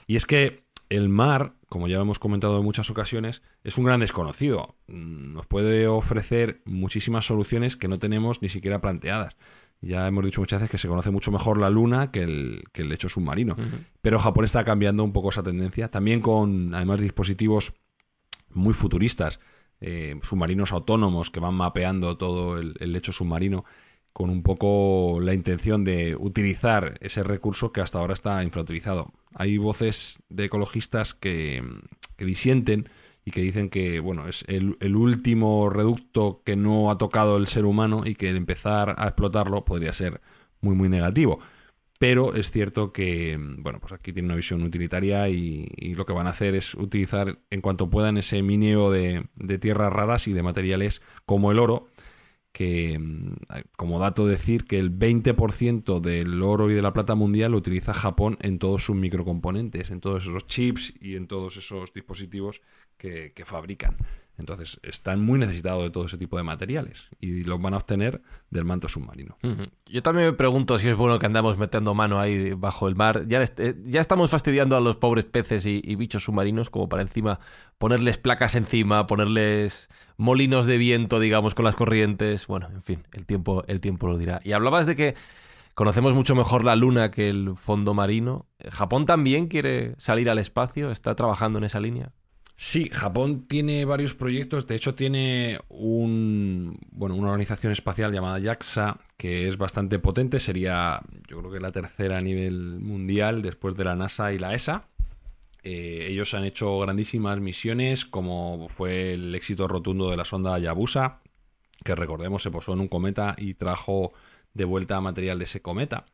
Y es que el mar, como ya lo hemos comentado en muchas ocasiones, es un gran desconocido. Mm, Nos puede ofrecer muchísimas soluciones que no tenemos ni siquiera planteadas. Ya hemos dicho muchas veces que se conoce mucho mejor la Luna que el, que el lecho submarino. Pero Japón está cambiando un poco esa tendencia. También con, además, dispositivos muy futuristas, eh, submarinos autónomos que van mapeando todo el, el lecho submarino con un poco la intención de utilizar ese recurso que hasta ahora está infrautilizado. Hay voces de ecologistas que, que disienten y que dicen que bueno es el, el último reducto que no ha tocado el ser humano y que el empezar a explotarlo podría ser muy muy negativo. Pero es cierto que, bueno, pues aquí tiene una visión utilitaria y, lo que van a hacer es utilizar en cuanto puedan ese mineo de, de tierras raras y de materiales como el oro, que mm, como dato decir que el 20% del oro y de la plata mundial lo utiliza Japón en todos sus microcomponentes, en todos esos chips y en todos esos dispositivos que, fabrican. Entonces, están muy necesitados de todo ese tipo de materiales y los van a obtener del manto submarino. Yo también me pregunto si es bueno que andamos metiendo mano ahí bajo el mar. Eh, ya estamos fastidiando a los pobres peces y, y bichos submarinos como para encima ponerles placas encima, ponerles molinos de viento, digamos, con las corrientes. Bueno, en fin, el tiempo, el tiempo lo dirá. Y hablabas de que conocemos mucho mejor la luna que el fondo marino. ¿Japón también quiere salir al espacio? ¿Está trabajando en esa línea? Sí, Japón tiene varios proyectos. De hecho, tiene un, bueno, una organización espacial llamada JAXA que es bastante potente. Sería, yo creo que la tercera a nivel mundial después de la NASA y la ESA. Eh, ellos han hecho grandísimas misiones, como fue el éxito rotundo de la sonda Hayabusa, que recordemos se posó en un cometa y trajo de vuelta material de ese cometa.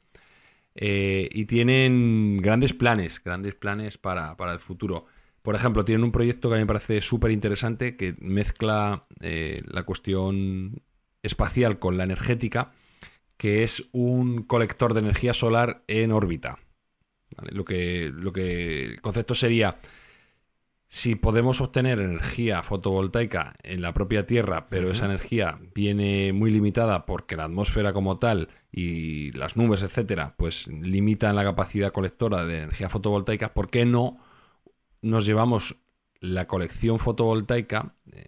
Eh, y tienen grandes planes, grandes planes para, para el futuro. Por ejemplo, tienen un proyecto que a mí me parece súper interesante que mezcla eh, la cuestión espacial con la energética, que es un colector de energía solar en órbita. ¿Vale? Lo, que, lo que el concepto sería, si podemos obtener energía fotovoltaica en la propia Tierra, pero esa energía viene muy limitada porque la atmósfera como tal y las nubes, etcétera, pues limitan la capacidad colectora de energía fotovoltaica, ¿por qué no nos llevamos la colección fotovoltaica eh,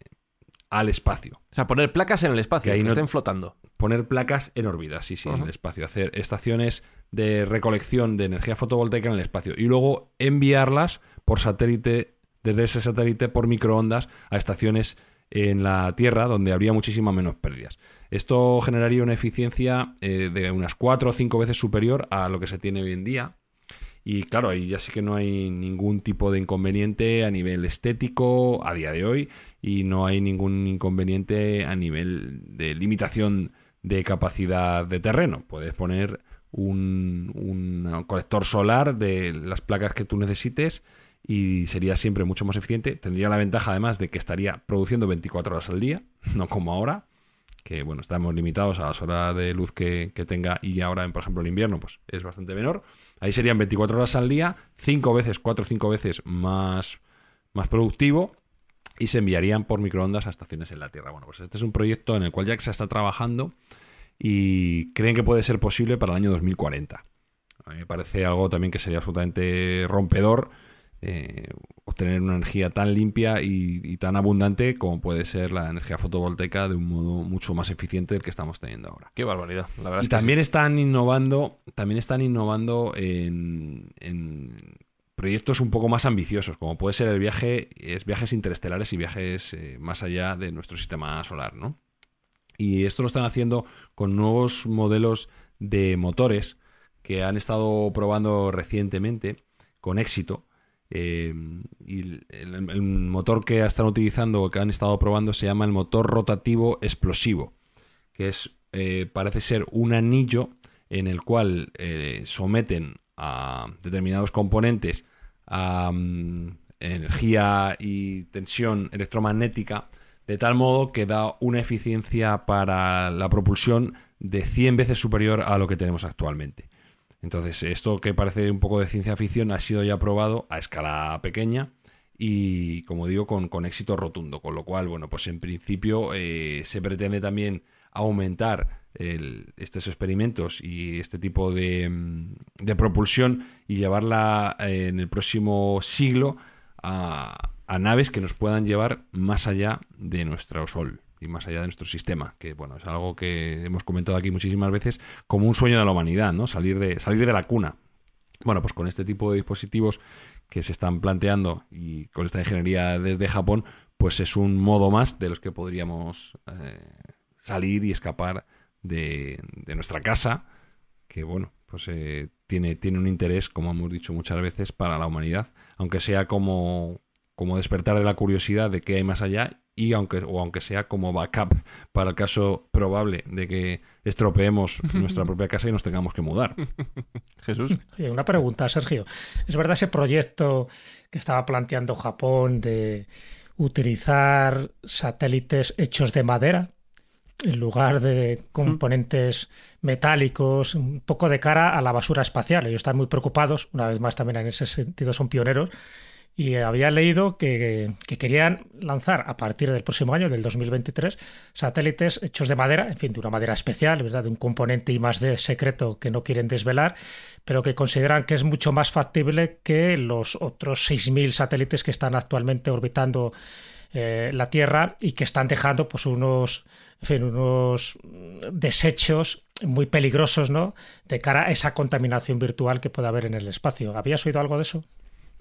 al espacio? O sea, poner placas en el espacio, Que ahí no- estén flotando. Poner placas en órbita, sí, sí, en el espacio. Hacer estaciones de recolección de energía fotovoltaica en el espacio. Y luego enviarlas por satélite, desde ese satélite por microondas a estaciones en la Tierra donde habría muchísimas menos pérdidas. Esto generaría una eficiencia eh, de unas 4 o 5 veces superior a lo que se tiene hoy en día. Y claro, ahí ya sí que no hay ningún tipo de inconveniente a nivel estético a día de hoy y no hay ningún inconveniente a nivel de limitación de capacidad de terreno. Puedes poner un, un colector solar de las placas que tú necesites y sería siempre mucho más eficiente. Tendría la ventaja además de que estaría produciendo 24 horas al día, no como ahora, que bueno, estamos limitados a las horas de luz que, que tenga y ahora, en, por ejemplo, el invierno, pues es bastante menor. Ahí serían 24 horas al día, 5 veces, 4 o 5 veces más, más productivo y se enviarían por microondas a estaciones en la Tierra. Bueno, pues este es un proyecto en el cual ya se está trabajando y creen que puede ser posible para el año 2040. A mí me parece algo también que sería absolutamente rompedor eh, obtener una energía tan limpia y, y tan abundante como puede ser la energía fotovoltaica de un modo mucho más eficiente del que estamos teniendo ahora. Qué barbaridad, la verdad. Y es que también sí. están innovando, también están innovando en, en proyectos un poco más ambiciosos, como puede ser el viaje, es viajes interestelares y viajes eh, más allá de nuestro sistema solar, ¿no? Y esto lo están haciendo con nuevos modelos de motores que han estado probando recientemente con éxito. Eh, y el, motor que están utilizando o que han estado probando se llama el motor rotativo explosivo, que es eh, parece ser un anillo en el cual eh, someten a determinados componentes a mm, energía y tensión electromagnética de tal modo que da una eficiencia para la propulsión de 100 veces superior a lo que tenemos actualmente. Entonces, esto que parece un poco de ciencia ficción ha sido ya probado a escala pequeña y, como digo, con, éxito rotundo. Con lo cual, bueno, pues en principio eh, se pretende también aumentar el- estos experimentos y este tipo de, mm, propulsión y llevarla eh, en el próximo siglo a, a naves que nos puedan llevar más allá de nuestro Sol y más allá de nuestro sistema, que bueno, es algo que hemos comentado aquí muchísimas veces como un sueño de la humanidad, ¿no? Salir de, salir de la cuna. Bueno, pues con este tipo de dispositivos que se están planteando y con esta ingeniería desde Japón, pues es un modo más de los que podríamos eh, salir y escapar de, nuestra casa, que bueno, pues eh, tiene, tiene un interés, como hemos dicho muchas veces, para la humanidad, aunque sea como, como despertar de la curiosidad de qué hay más allá y aunque, o aunque sea como backup para el caso probable de que estropeemos nuestra propia casa y nos tengamos que mudar. Jesús. Oye, una pregunta, Sergio. ¿Es verdad ese proyecto que estaba planteando Japón de utilizar satélites hechos de madera en lugar de componentes metálicos, un poco de cara a la basura espacial? Ellos están muy preocupados, una vez más también en ese sentido son pioneros, y había leído que, que, querían lanzar a partir del próximo año, del 2023, satélites hechos de madera, en fin, de una madera especial, ¿verdad? de un componente I más D secreto que no quieren desvelar, pero que consideran que es mucho más factible que los otros 6.000 satélites que están actualmente orbitando eh, la Tierra y que están dejando pues unos, en fin, unos desechos muy peligrosos, ¿no? De cara a esa contaminación virtual que puede haber en el espacio. ¿Habías oído algo de eso?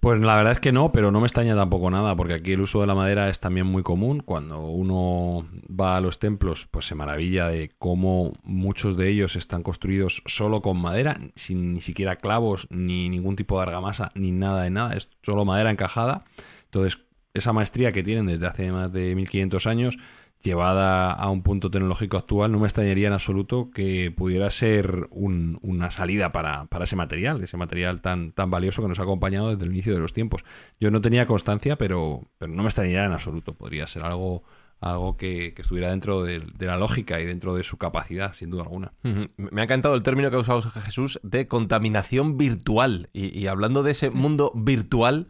Pues la verdad es que no, pero no me extraña tampoco nada, porque aquí el uso de la madera es también muy común. Cuando uno va a los templos, pues se maravilla de cómo muchos de ellos están construidos solo con madera, sin ni siquiera clavos, ni ningún tipo de argamasa, ni nada de nada, es solo madera encajada. Entonces, esa maestría que tienen desde hace más de 1500 años, llevada a un punto tecnológico actual, no me extrañaría en absoluto que pudiera ser una salida para, ese material, ese material tan, tan valioso que nos ha acompañado desde el inicio de los tiempos. Yo no tenía constancia, pero, pero no me extrañaría en absoluto. Podría ser algo algo que, estuviera dentro de, la lógica y dentro de su capacidad, sin duda alguna. Me ha encantado el término que ha usado Jesús de contaminación virtual. y hablando de ese mundo virtual,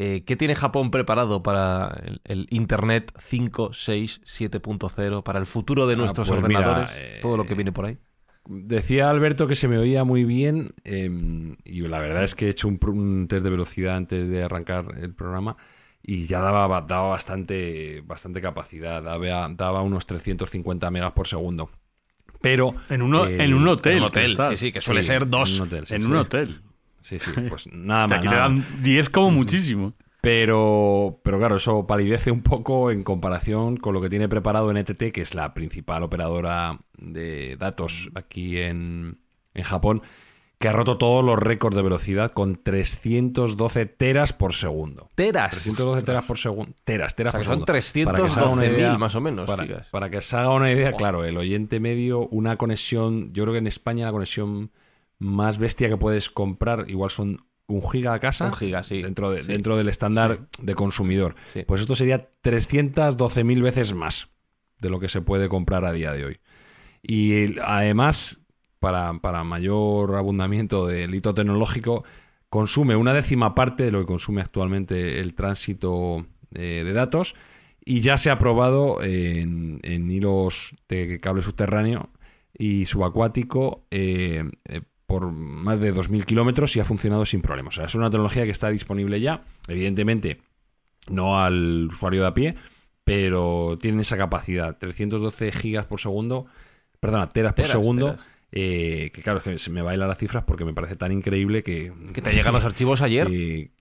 eh, ¿Qué tiene Japón preparado para el, Internet 5, 6, 7.0, para el futuro de ah, nuestros pues ordenadores? todo lo que viene por ahí. Decía Alberto que se me oía muy bien em, y la verdad es que he hecho un, test de velocidad antes de arrancar el programa y ya daba, daba bastante, bastante capacidad, daba, daba unos 350 megas por segundo. Pero en, uno, en un hotel, en un hotel sí, sí, que suele ser dos. En un hotel. en un hotel. Sí, sí, pues nada más. Aquí te dan 10 como muchísimo. Pero, pero claro, eso palidece un poco en comparación con lo que tiene preparado NTT, que es la principal operadora de datos aquí en, en Japón, que ha roto todos los récords de velocidad con 312 teras por segundo. ¿Teras? 312 teras por segundo. Teras, teras por segundo. Son 312.000 más o menos. Para, para, que se haga una idea, claro, el oyente medio, una conexión, yo creo que en España la conexión más bestia que puedes comprar, igual son un giga a casa. Un giga, sí. Dentro, de, dentro del estándar de consumidor. Pues esto sería 312.000 veces más de lo que se puede comprar a día de hoy. Y además, para, mayor abundamiento del hito tecnológico, consume una décima parte de lo que consume actualmente el tránsito eh, de datos y ya se ha probado en, hilos de cable subterráneo y subacuático eh, eh, por más de 2.000 kilómetros y ha funcionado sin problemas. O sea, es una tecnología que está disponible ya, evidentemente no al usuario de a pie, pero tiene esa capacidad, 312 gigas por segundo, perdona, teras, por segundo. Eh, que claro, es que se me bailan las cifras porque me parece tan increíble que... Que te llegan los archivos ayer.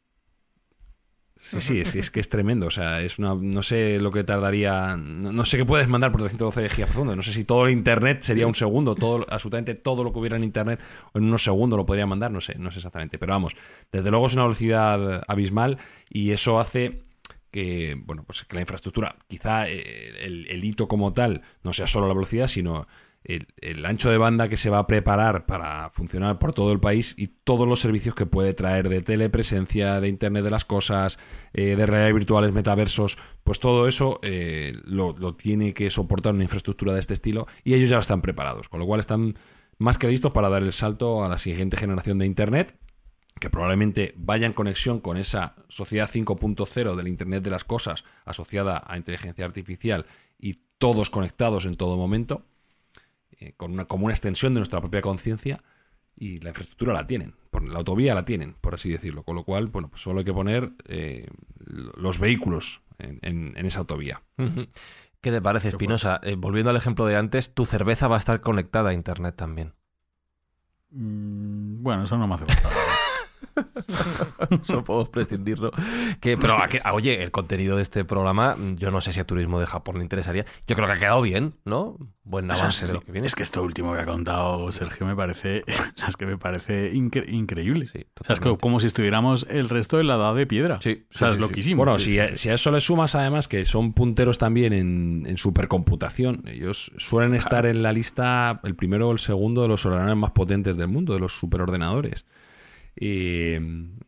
Sí, sí, es, que es tremendo. O sea, es una. No sé lo que tardaría. No, sé qué puedes mandar por 312 gigas por segundo. No sé si todo el internet sería un segundo. Todo, absolutamente todo lo que hubiera en internet en unos segundos lo podría mandar. No sé, no sé exactamente. Pero vamos, desde luego es una velocidad abismal y eso hace que, bueno, pues que la infraestructura, quizá eh, el hito como tal, no sea solo la velocidad, sino el, ancho de banda que se va a preparar para funcionar por todo el país y todos los servicios que puede traer de telepresencia, de Internet de las Cosas, eh, de realidades virtuales, metaversos, pues todo eso eh, lo, tiene que soportar una infraestructura de este estilo y ellos ya están preparados, con lo cual están más que listos para dar el salto a la siguiente generación de Internet que probablemente vaya en conexión con esa sociedad 5.0 del Internet de las Cosas asociada a inteligencia artificial y todos conectados en todo momento eh, con una, como una extensión de nuestra propia conciencia y la infraestructura la tienen, por, la autovía la tienen, por así decirlo. Con lo cual, bueno, pues solo hay que poner eh, los vehículos en, esa autovía. ¿Qué te parece, Espinosa? Eh, volviendo al ejemplo de antes, tu cerveza va a estar conectada a Internet también. Mm, bueno, eso no me hace falta. Solo podemos prescindirlo. Que, pero, oye, el contenido de este programa, yo no sé si a turismo de Japón le interesaría. Yo creo que ha quedado bien, ¿no? Buen avance de lo que viene. Es que esto último que ha contado Sergio me parece, que me parece increíble. Sí, o sea, es como si estuviéramos el resto de la edad de piedra. Sí, o sea, es loquísimo. Bueno, si a, eso le sumas además que son punteros también en, supercomputación. Ellos suelen estar en la lista el primero o el segundo de los ordenadores más potentes del mundo, de los superordenadores. Y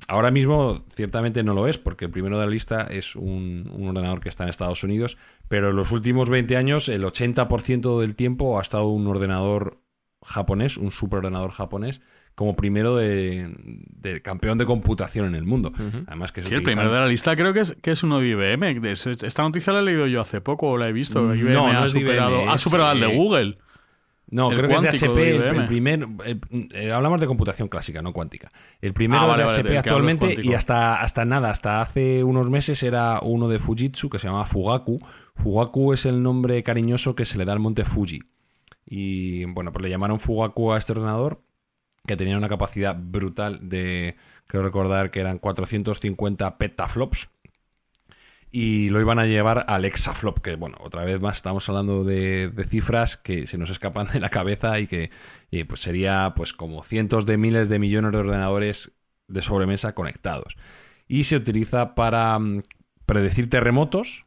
ahora mismo ciertamente no lo es, porque el primero de la lista es un, ordenador que está en Estados Unidos, pero en los últimos 20 años el 80% del tiempo ha estado un ordenador japonés, un superordenador japonés, como primero de, de campeón de computación en el mundo. Además que Sí, el utilizan- primero de la lista creo que es, que es uno de IBM. Esta noticia la he leído yo hace poco o la he visto. Mm, IBM no, no ha, superado, IBM, ha superado al de eh, Google. No, el creo que es de HP. de el- primer, el- eh, hablamos de computación clásica, no cuántica. El primero Ah, vale, es vale, de HP actualmente y hasta, hasta nada, hasta hace unos meses era uno de Fujitsu que se llama Fugaku. Fugaku es el nombre cariñoso que se le da al monte Fuji. Y bueno, pues le llamaron Fugaku a este ordenador que tenía una capacidad brutal de, creo recordar que eran 450 petaflops. Y lo iban a llevar al exaflop, que bueno, otra vez más estamos hablando de, de cifras que se nos escapan de la cabeza y que y, pues sería pues como cientos de miles de millones de ordenadores de sobremesa conectados. Y se utiliza para mm, predecir terremotos,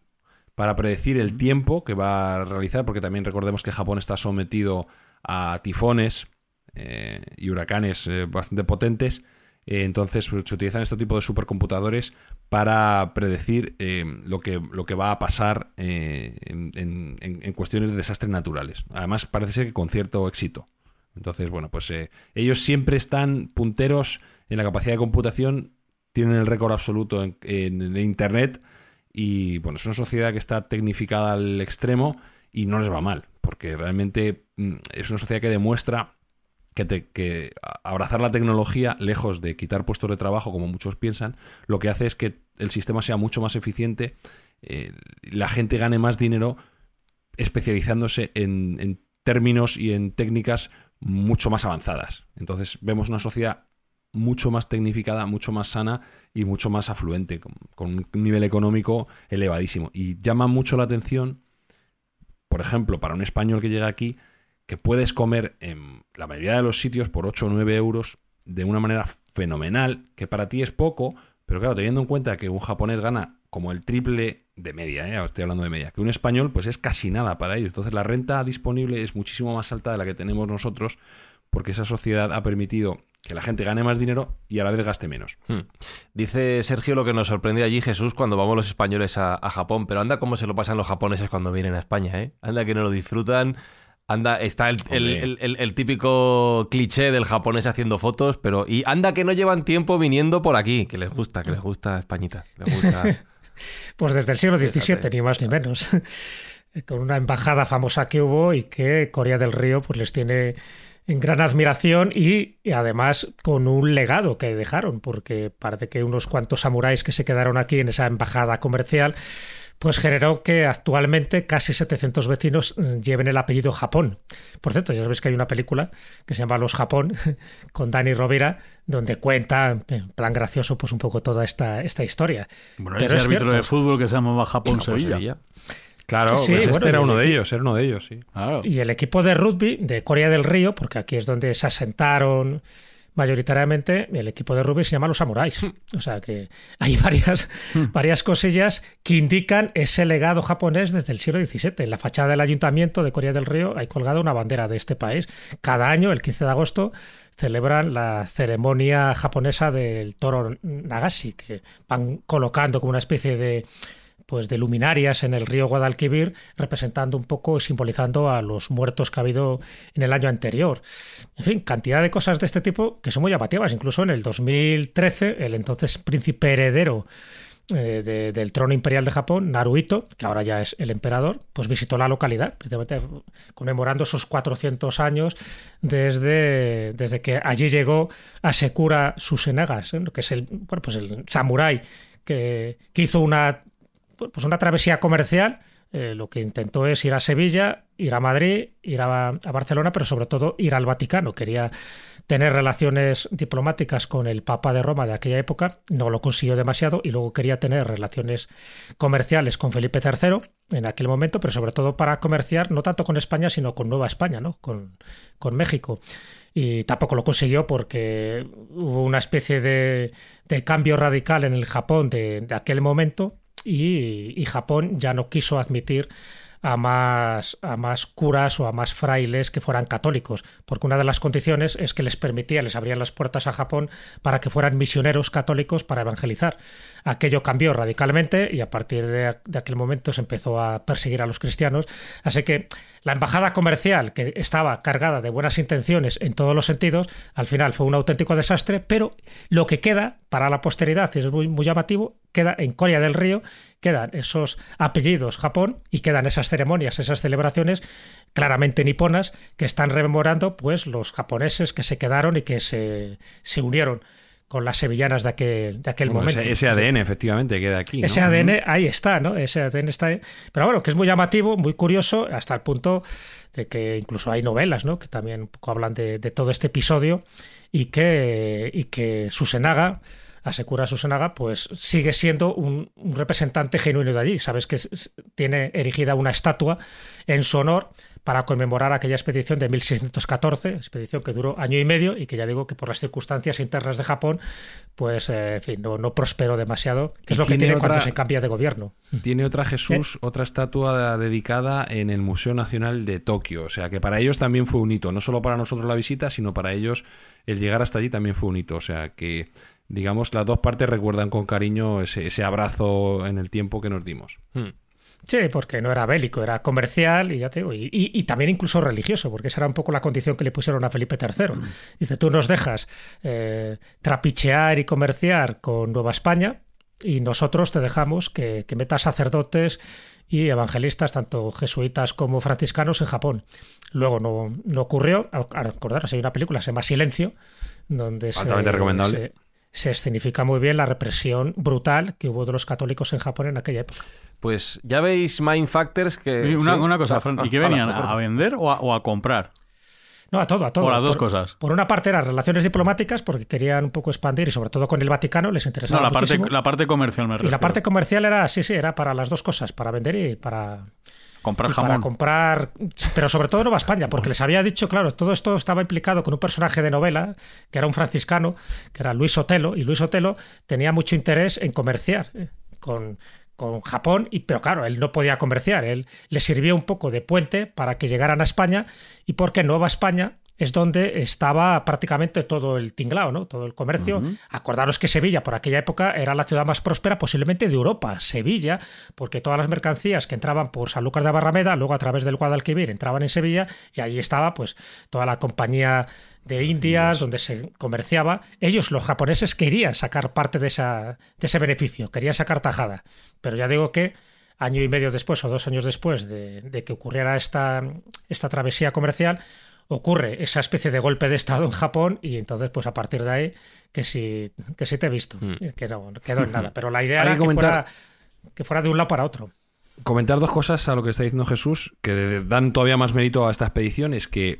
para predecir el tiempo que va a realizar, porque también recordemos que Japón está sometido a tifones eh, y huracanes eh, bastante potentes. Eh, entonces pues, se utilizan este tipo de supercomputadores para predecir eh, lo, que, lo que va a pasar eh, en, en- cuestiones de desastres naturales. Además, parece ser que con cierto éxito. Entonces, bueno, pues eh, ellos siempre están punteros en la capacidad de computación, tienen el récord absoluto en, en- en Internet y, bueno, es una sociedad que está tecnificada al extremo y no les va mal, porque realmente mm, es una sociedad que demuestra que, te- que abrazar la tecnología, lejos de quitar puestos de trabajo, como muchos piensan, lo que hace es que el sistema sea mucho más eficiente, eh, la gente gane más dinero especializándose en, términos y en técnicas mucho más avanzadas. Entonces vemos una sociedad mucho más tecnificada, mucho más sana y mucho más afluente, con un nivel económico elevadísimo. Y llama mucho la atención, por ejemplo, para un español que llega aquí, que puedes comer en la mayoría de los sitios por 8 o 9 euros de una manera fenomenal, que para ti es poco, pero claro, teniendo en cuenta que un japonés gana como el triple de media, ¿eh? estoy hablando de media, que un español pues es casi nada para ellos. Entonces la renta disponible es muchísimo más alta de la que tenemos nosotros, porque esa sociedad ha permitido que la gente gane más dinero y a la vez gaste menos. Hmm. Dice Sergio lo que nos sorprende allí, Jesús, cuando vamos los españoles a, Japón. Pero anda cómo se lo pasan los japoneses cuando vienen a España, ¿eh? Anda que no lo disfrutan. Anda, está el, el- típico cliché del japonés haciendo fotos, pero. Y anda que no llevan tiempo viniendo por aquí, que les gusta, que les gusta Españita. Les gusta. Pues desde el siglo XVII, ni más ni menos. Con una embajada famosa que hubo y que Corea del Río pues les tiene en gran admiración y, y además con un legado que dejaron, porque parece que unos cuantos samuráis que se quedaron aquí en esa embajada comercial pues generó que actualmente casi 700 vecinos eh, lleven el apellido Japón. Por cierto, ya sabéis que hay una película que se llama Los Japón con Dani Rovira, donde cuenta en plan gracioso pues un poco toda esta, esta historia. Bueno, Pero ese es árbitro cierto. de fútbol que se llamaba Japón, Japón-Sevilla. Sevilla. Claro, Sí, pues este bueno, era uno de ellos, era uno de ellos, sí. Claro. Y el equipo de rugby de Corea del Río, porque aquí es donde se asentaron mayoritariamente, el equipo de rugby se llama los samuráis. O sea que hay varias, varias cosillas que indican ese legado japonés desde el siglo XVII. En la fachada del ayuntamiento de Corea del Río hay colgada una bandera de este país. Cada año, el 15 de agosto, celebran la ceremonia japonesa del toro Nagashi, que van colocando como una especie de pues de luminarias en el río Guadalquivir, representando un poco, simbolizando a los muertos que ha habido en el año anterior. En fin, cantidad de cosas de este tipo que son muy llamativas. Incluso en el 2013, el entonces príncipe heredero eh, de- del trono imperial de Japón, Naruhito, que ahora ya es el emperador, pues visitó la localidad, precisamente conmemorando esos 400 años desde, desde que allí llegó Asekura Susenagas, ¿eh? que es el, bueno, pues el samurái que hizo una pues una travesía comercial. eh, lo que intentó es ir a Sevilla, ir a Madrid, ir a, Barcelona, pero sobre todo ir al Vaticano. Quería tener relaciones diplomáticas con el Papa de Roma de aquella época, no lo consiguió demasiado y luego quería tener relaciones comerciales con Felipe III en aquel momento, pero sobre todo para comerciar no tanto con España, sino con Nueva España, ¿no? con, con México. Y tampoco lo consiguió porque hubo una especie de, cambio radical en el Japón de aquel momento y, y Japón ya no quiso admitir a más, a más curas o a más frailes que fueran católicos, porque una de las condiciones es que les permitía, les abrían las puertas a Japón para que fueran misioneros católicos para evangelizar. Aquello cambió radicalmente y a partir de, aquel momento se empezó a perseguir a los cristianos. Así que la embajada comercial, que estaba cargada de buenas intenciones en todos los sentidos, al final fue un auténtico desastre, pero lo que queda para la posteridad, y es muy, muy llamativo, queda en Corea del Río, quedan esos apellidos Japón y quedan esas ceremonias, esas celebraciones claramente niponas que están rememorando pues los japoneses que se quedaron y que se, se unieron con las sevillanas de aquel, de aquel Bueno, momento. ese, ese ADN, efectivamente, queda aquí. ¿no? Ese ADN ahí está, ¿no? Ese ADN está ahí. Pero bueno, que es muy llamativo, muy curioso, hasta el punto de que incluso hay novelas, ¿no? Que también un poco hablan de, de todo este episodio y que, y que Susenaga, Asekura Susenaga, pues sigue siendo un, un representante genuino de allí. Sabes que tiene erigida una estatua en su honor para conmemorar aquella expedición de 1614, expedición que duró año y medio y que ya digo que por las circunstancias internas de Japón, pues, eh, en fin, no, no prosperó demasiado, que es lo que tiene cuando se cambia de gobierno. Tiene otra Jesús, otra estatua dedicada en el Museo Nacional de Tokio. O sea que para ellos también fue un hito. No solo para nosotros la visita, sino para ellos el llegar hasta allí también fue un hito. O sea que, digamos, las dos partes recuerdan con cariño ese, ese abrazo en el tiempo que nos dimos. Hmm. Sí, porque no era bélico, era comercial y ya te digo, y, y- y también incluso religioso, porque esa era un poco la condición que le pusieron a Felipe III. Dice, tú nos dejas eh, trapichear y comerciar con Nueva España y nosotros te dejamos que, que metas sacerdotes y evangelistas, tanto jesuitas como franciscanos, en Japón. Luego no, no ocurrió, acordaros, hay una película, se llama Silencio, donde se, recomendable. se- se escenifica muy bien la represión brutal que hubo de los católicos en Japón en aquella época. Pues ya veis Mind Factors que... Y una, sí. una cosa, Fran, ¿y qué venían? ¿A vender o a, o a comprar? No, a todo, a todo. O las dos Por- cosas. Por una parte eran relaciones diplomáticas porque querían un poco expandir y sobre todo con el Vaticano les No, interesaba la parte, muchísimo. la parte comercial me y refiero. la parte comercial era, sí, sí, era para las dos cosas, para vender y para, Comprar y para jamón. comprar, pero sobre todo Nueva España, porque les había dicho, claro, todo esto estaba implicado con un personaje de novela, que era un franciscano, que era Luis Otelo, y Luis Otelo tenía mucho interés en comerciar eh, con, con Japón, y, pero claro, él no podía comerciar, él le sirvió un poco de puente para que llegaran a España, y porque Nueva España es donde estaba prácticamente todo el tinglao, ¿no? Todo el comercio. Acordaros que Sevilla, por aquella época, era la ciudad más próspera posiblemente de Europa. Sevilla, porque todas las mercancías que entraban por Sanlúcar de Barrameda, luego a través del Guadalquivir entraban en Sevilla, y allí estaba pues toda la compañía de Indias, donde se comerciaba. Ellos, los japoneses, querían sacar parte de, esa, de ese beneficio, querían sacar tajada. Pero ya digo que año y medio después o dos años después de, de que ocurriera esta, esta travesía comercial, ocurre esa especie de golpe de estado en Japón y entonces pues a partir de ahí que si que si te he visto que no quedó en nada pero la idea Hay era que que comentar- fuera, que fuera de un lado para otro Comentar dos cosas a lo que está diciendo Jesús que dan todavía más mérito a esta expedición. Es que,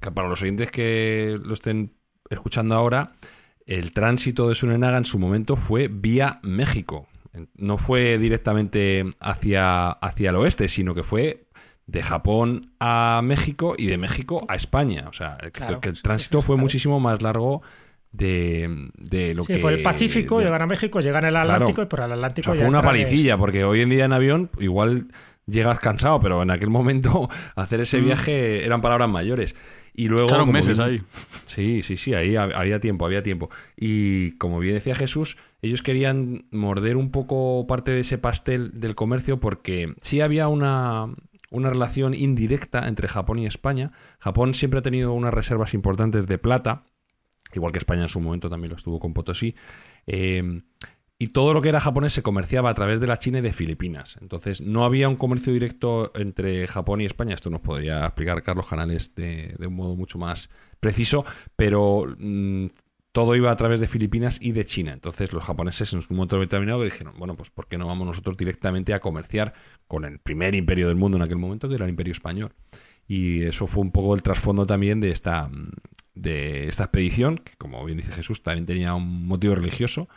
que para los oyentes que lo estén escuchando ahora, el tránsito de Sunenaga en su momento fue vía México. No fue directamente hacia, hacia el oeste, sino que fue de Japón a México y de México a España. O sea, que- Claro, que el sí, tránsito sí, fue claro. muchísimo más largo de, de lo sí, que... fue el Pacífico de- llegan a México llegan al Claro. Atlántico y por el o Atlántico sea, fue una palicilla, porque hoy en día en avión igual llegas cansado, pero en aquel momento hacer ese viaje eran palabras mayores. Y luego... Echaron meses bien- ahí. Sí, sí, sí, ahí hab- había tiempo, había tiempo. Y como bien decía Jesús, ellos querían morder un poco parte de ese pastel del comercio porque sí había una, una relación indirecta entre Japón y España. Japón siempre ha tenido unas reservas importantes de plata, igual que España en su momento también lo estuvo con Potosí. Eh, y todo lo que era japonés se comerciaba a través de la China y de Filipinas. Entonces no había un comercio directo entre Japón y España. Esto nos podría explicar Carlos Canales de, de un modo mucho más preciso, pero mm, todo iba a través de Filipinas y de China. Entonces los japoneses en un momento determinado dijeron, bueno, pues ¿por qué no vamos nosotros directamente a comerciar con el primer imperio del mundo en aquel momento, que era el imperio español? Y eso fue un poco el trasfondo también de esta, de esta expedición, que como bien dice Jesús, también tenía un motivo religioso.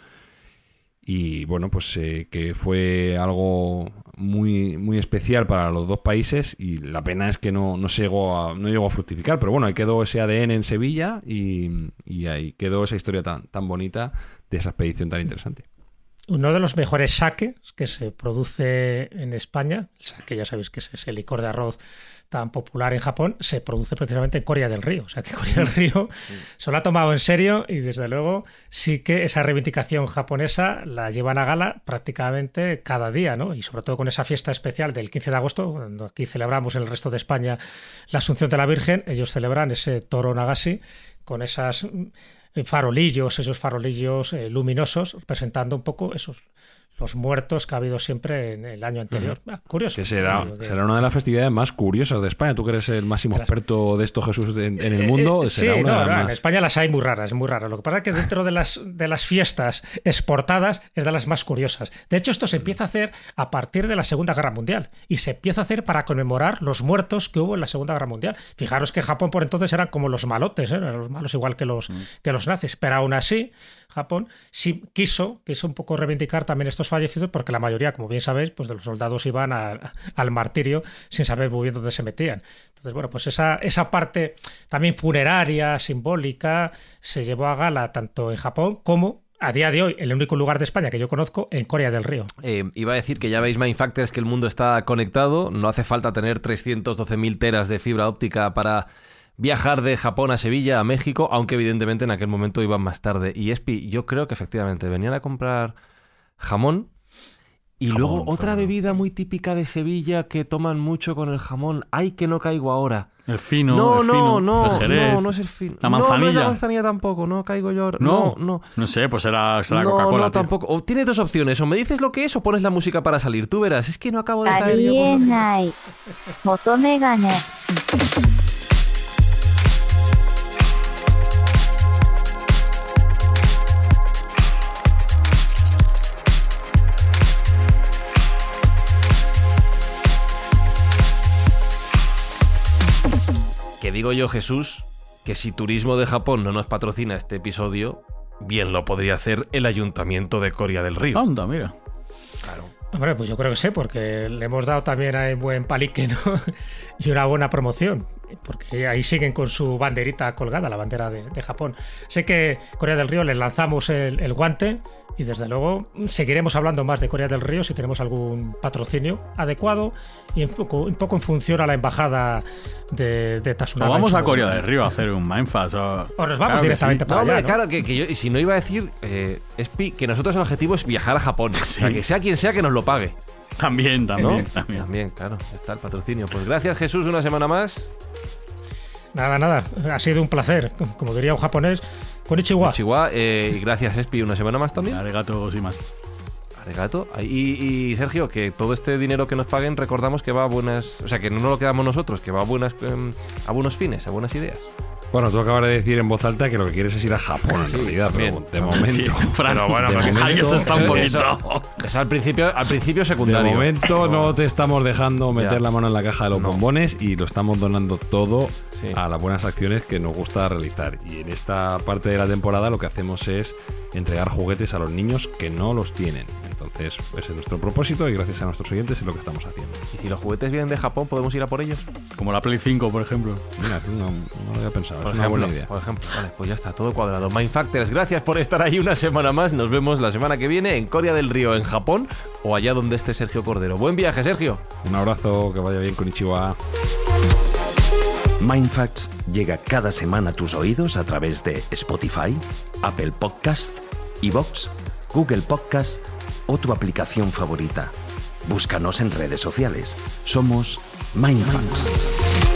Y bueno, pues eh, que fue algo muy, muy especial para los dos países y la pena es que no, no, se llegó a, no llegó a fructificar. Pero bueno, ahí quedó ese ADN en Sevilla y, y ahí quedó esa historia tan, tan bonita de esa expedición tan interesante. uno de los mejores saques que se produce en España, el sake ya sabéis que es ese licor de arroz tan popular en Japón, se produce precisamente en Corea del Río. O sea que Corea del Río se lo ha tomado en serio y desde luego sí que esa reivindicación japonesa la llevan a gala prácticamente cada día, ¿no? Y sobre todo con esa fiesta especial del 15 de agosto, cuando aquí celebramos en el resto de España la Asunción de la Virgen, ellos celebran ese Toro Nagashi con esas mm, farolillos, esos farolillos eh, luminosos, representando un poco esos los muertos que ha habido siempre en el año anterior. Ah, curioso. Que será, que- será una de las festividades más curiosas de España. Tú que eres el máximo las- experto de esto, Jesús, en, en el Eh, mundo. eh, será sí, una no, de no, las en más. España las hay muy raras, muy raras. Lo que pasa es que dentro de las, de las fiestas exportadas es de las más curiosas. De hecho, esto se empieza a hacer a partir de la Segunda Guerra Mundial y se empieza a hacer para conmemorar los muertos que hubo en la Segunda Guerra Mundial. Fijaros que Japón por entonces eran como los malotes, ¿eh? eran los malos igual que los, que los nazis, pero aún así Japón sí quiso, quiso un poco reivindicar también estos fallecidos porque la mayoría, como bien sabéis, pues de los soldados iban a- al martirio sin saber muy bien dónde se metían. Entonces, bueno, pues esa, esa parte también funeraria, simbólica, se llevó a gala tanto en Japón como a día de hoy, el único lugar de España que yo conozco, en Corea del Río. Eh, iba a decir que ya veis Mindfactors que el mundo está conectado, no hace falta tener 312.000 teras de fibra óptica para viajar de Japón a Sevilla, a México, aunque evidentemente en aquel momento iban más tarde. Y Espi, yo creo que efectivamente venían a comprar jamón y Jamón, luego otra bebida muy típica de Sevilla que toman mucho con el jamón. ¡Ay, que no caigo ahora! El fino, no, el no, fino, no, el jerez. no, no es el fin. La No, no es manzanilla. la manzanilla tampoco, no caigo yo ahora. No, no. no. no sé, pues será, será no, Coca-Cola. no, tío. tampoco. O tienes dos opciones. O me dices lo que es o pones la música para salir. Tú verás. Es que no acabo de あ caer り yo. Digo yo, Jesús, que si Turismo de Japón no nos patrocina este episodio, bien lo podría hacer el Ayuntamiento de Coria del Río. Anda, mira. Hombre, pues yo creo que sí, porque le hemos dado también a buen palique, ¿no? y una buena promoción, porque ahí siguen con su banderita colgada, la bandera de, de Japón. Sé que Corea del Río les lanzamos el, el guante y desde luego seguiremos hablando más de Corea del Río si tenemos algún patrocinio adecuado y un poco, un poco en función a la embajada de, de O Tsunami. vamos a Corea del Río a hacer un Mindfast. O, O nos vamos Claro directamente sí. para No, hombre, allá, ¿no? claro, que, que yo, y si no iba a decir, eh, Espi, que nosotros el objetivo es viajar a Japón. O sea, Sí. que sea quien sea que nos lo pague. También, ¿no? también, también. También, claro. Está el patrocinio. Pues gracias, Jesús, una semana más. Nada, nada, ha sido un placer. Como diría un japonés, Konnichiwa. Chihuahua. eh, y gracias, Espi, una semana más también. Arigato, y más. Arigato. Y, y, Sergio, que todo este dinero que nos paguen, recordamos que va a buenas. O sea, que no nos lo quedamos nosotros, que va a, buenas, em, a buenos fines, a buenas ideas. Bueno, tú acabas de decir en voz alta que lo que quieres es ir a Japón, en Sí, realidad, pero de momento. Sí, Fran, Pero bueno, de porque momento- se está un Eso- poquito. Es al principio, al principio De secundario. momento no te estamos dejando meter Ya. la mano en la caja de los No. bombones y lo estamos donando todo Sí. a las buenas acciones que nos gusta realizar. Y en esta parte de la temporada lo que hacemos es entregar juguetes a los niños que no los tienen. Entonces, ese es nuestro propósito y gracias a nuestros oyentes es lo que estamos haciendo. Y si los juguetes vienen de Japón, ¿podemos ir a por ellos? Como la Play 5, por ejemplo. Mira, no, no lo había pensado, Por es una buena idea. por ejemplo. Vale, pues ya está, todo cuadrado. Mindfactors, gracias por estar ahí una semana más. Nos vemos la semana que viene en Corea del Río, en Japón, o allá donde esté Sergio Cordero. Buen viaje, Sergio. Un abrazo, que vaya bien con Ichiwa. Mindfacts llega cada semana a tus oídos a través de Spotify, Apple Podcast, Evox, Google Podcast o tu aplicación favorita. Búscanos en redes sociales. Somos Mindfacts.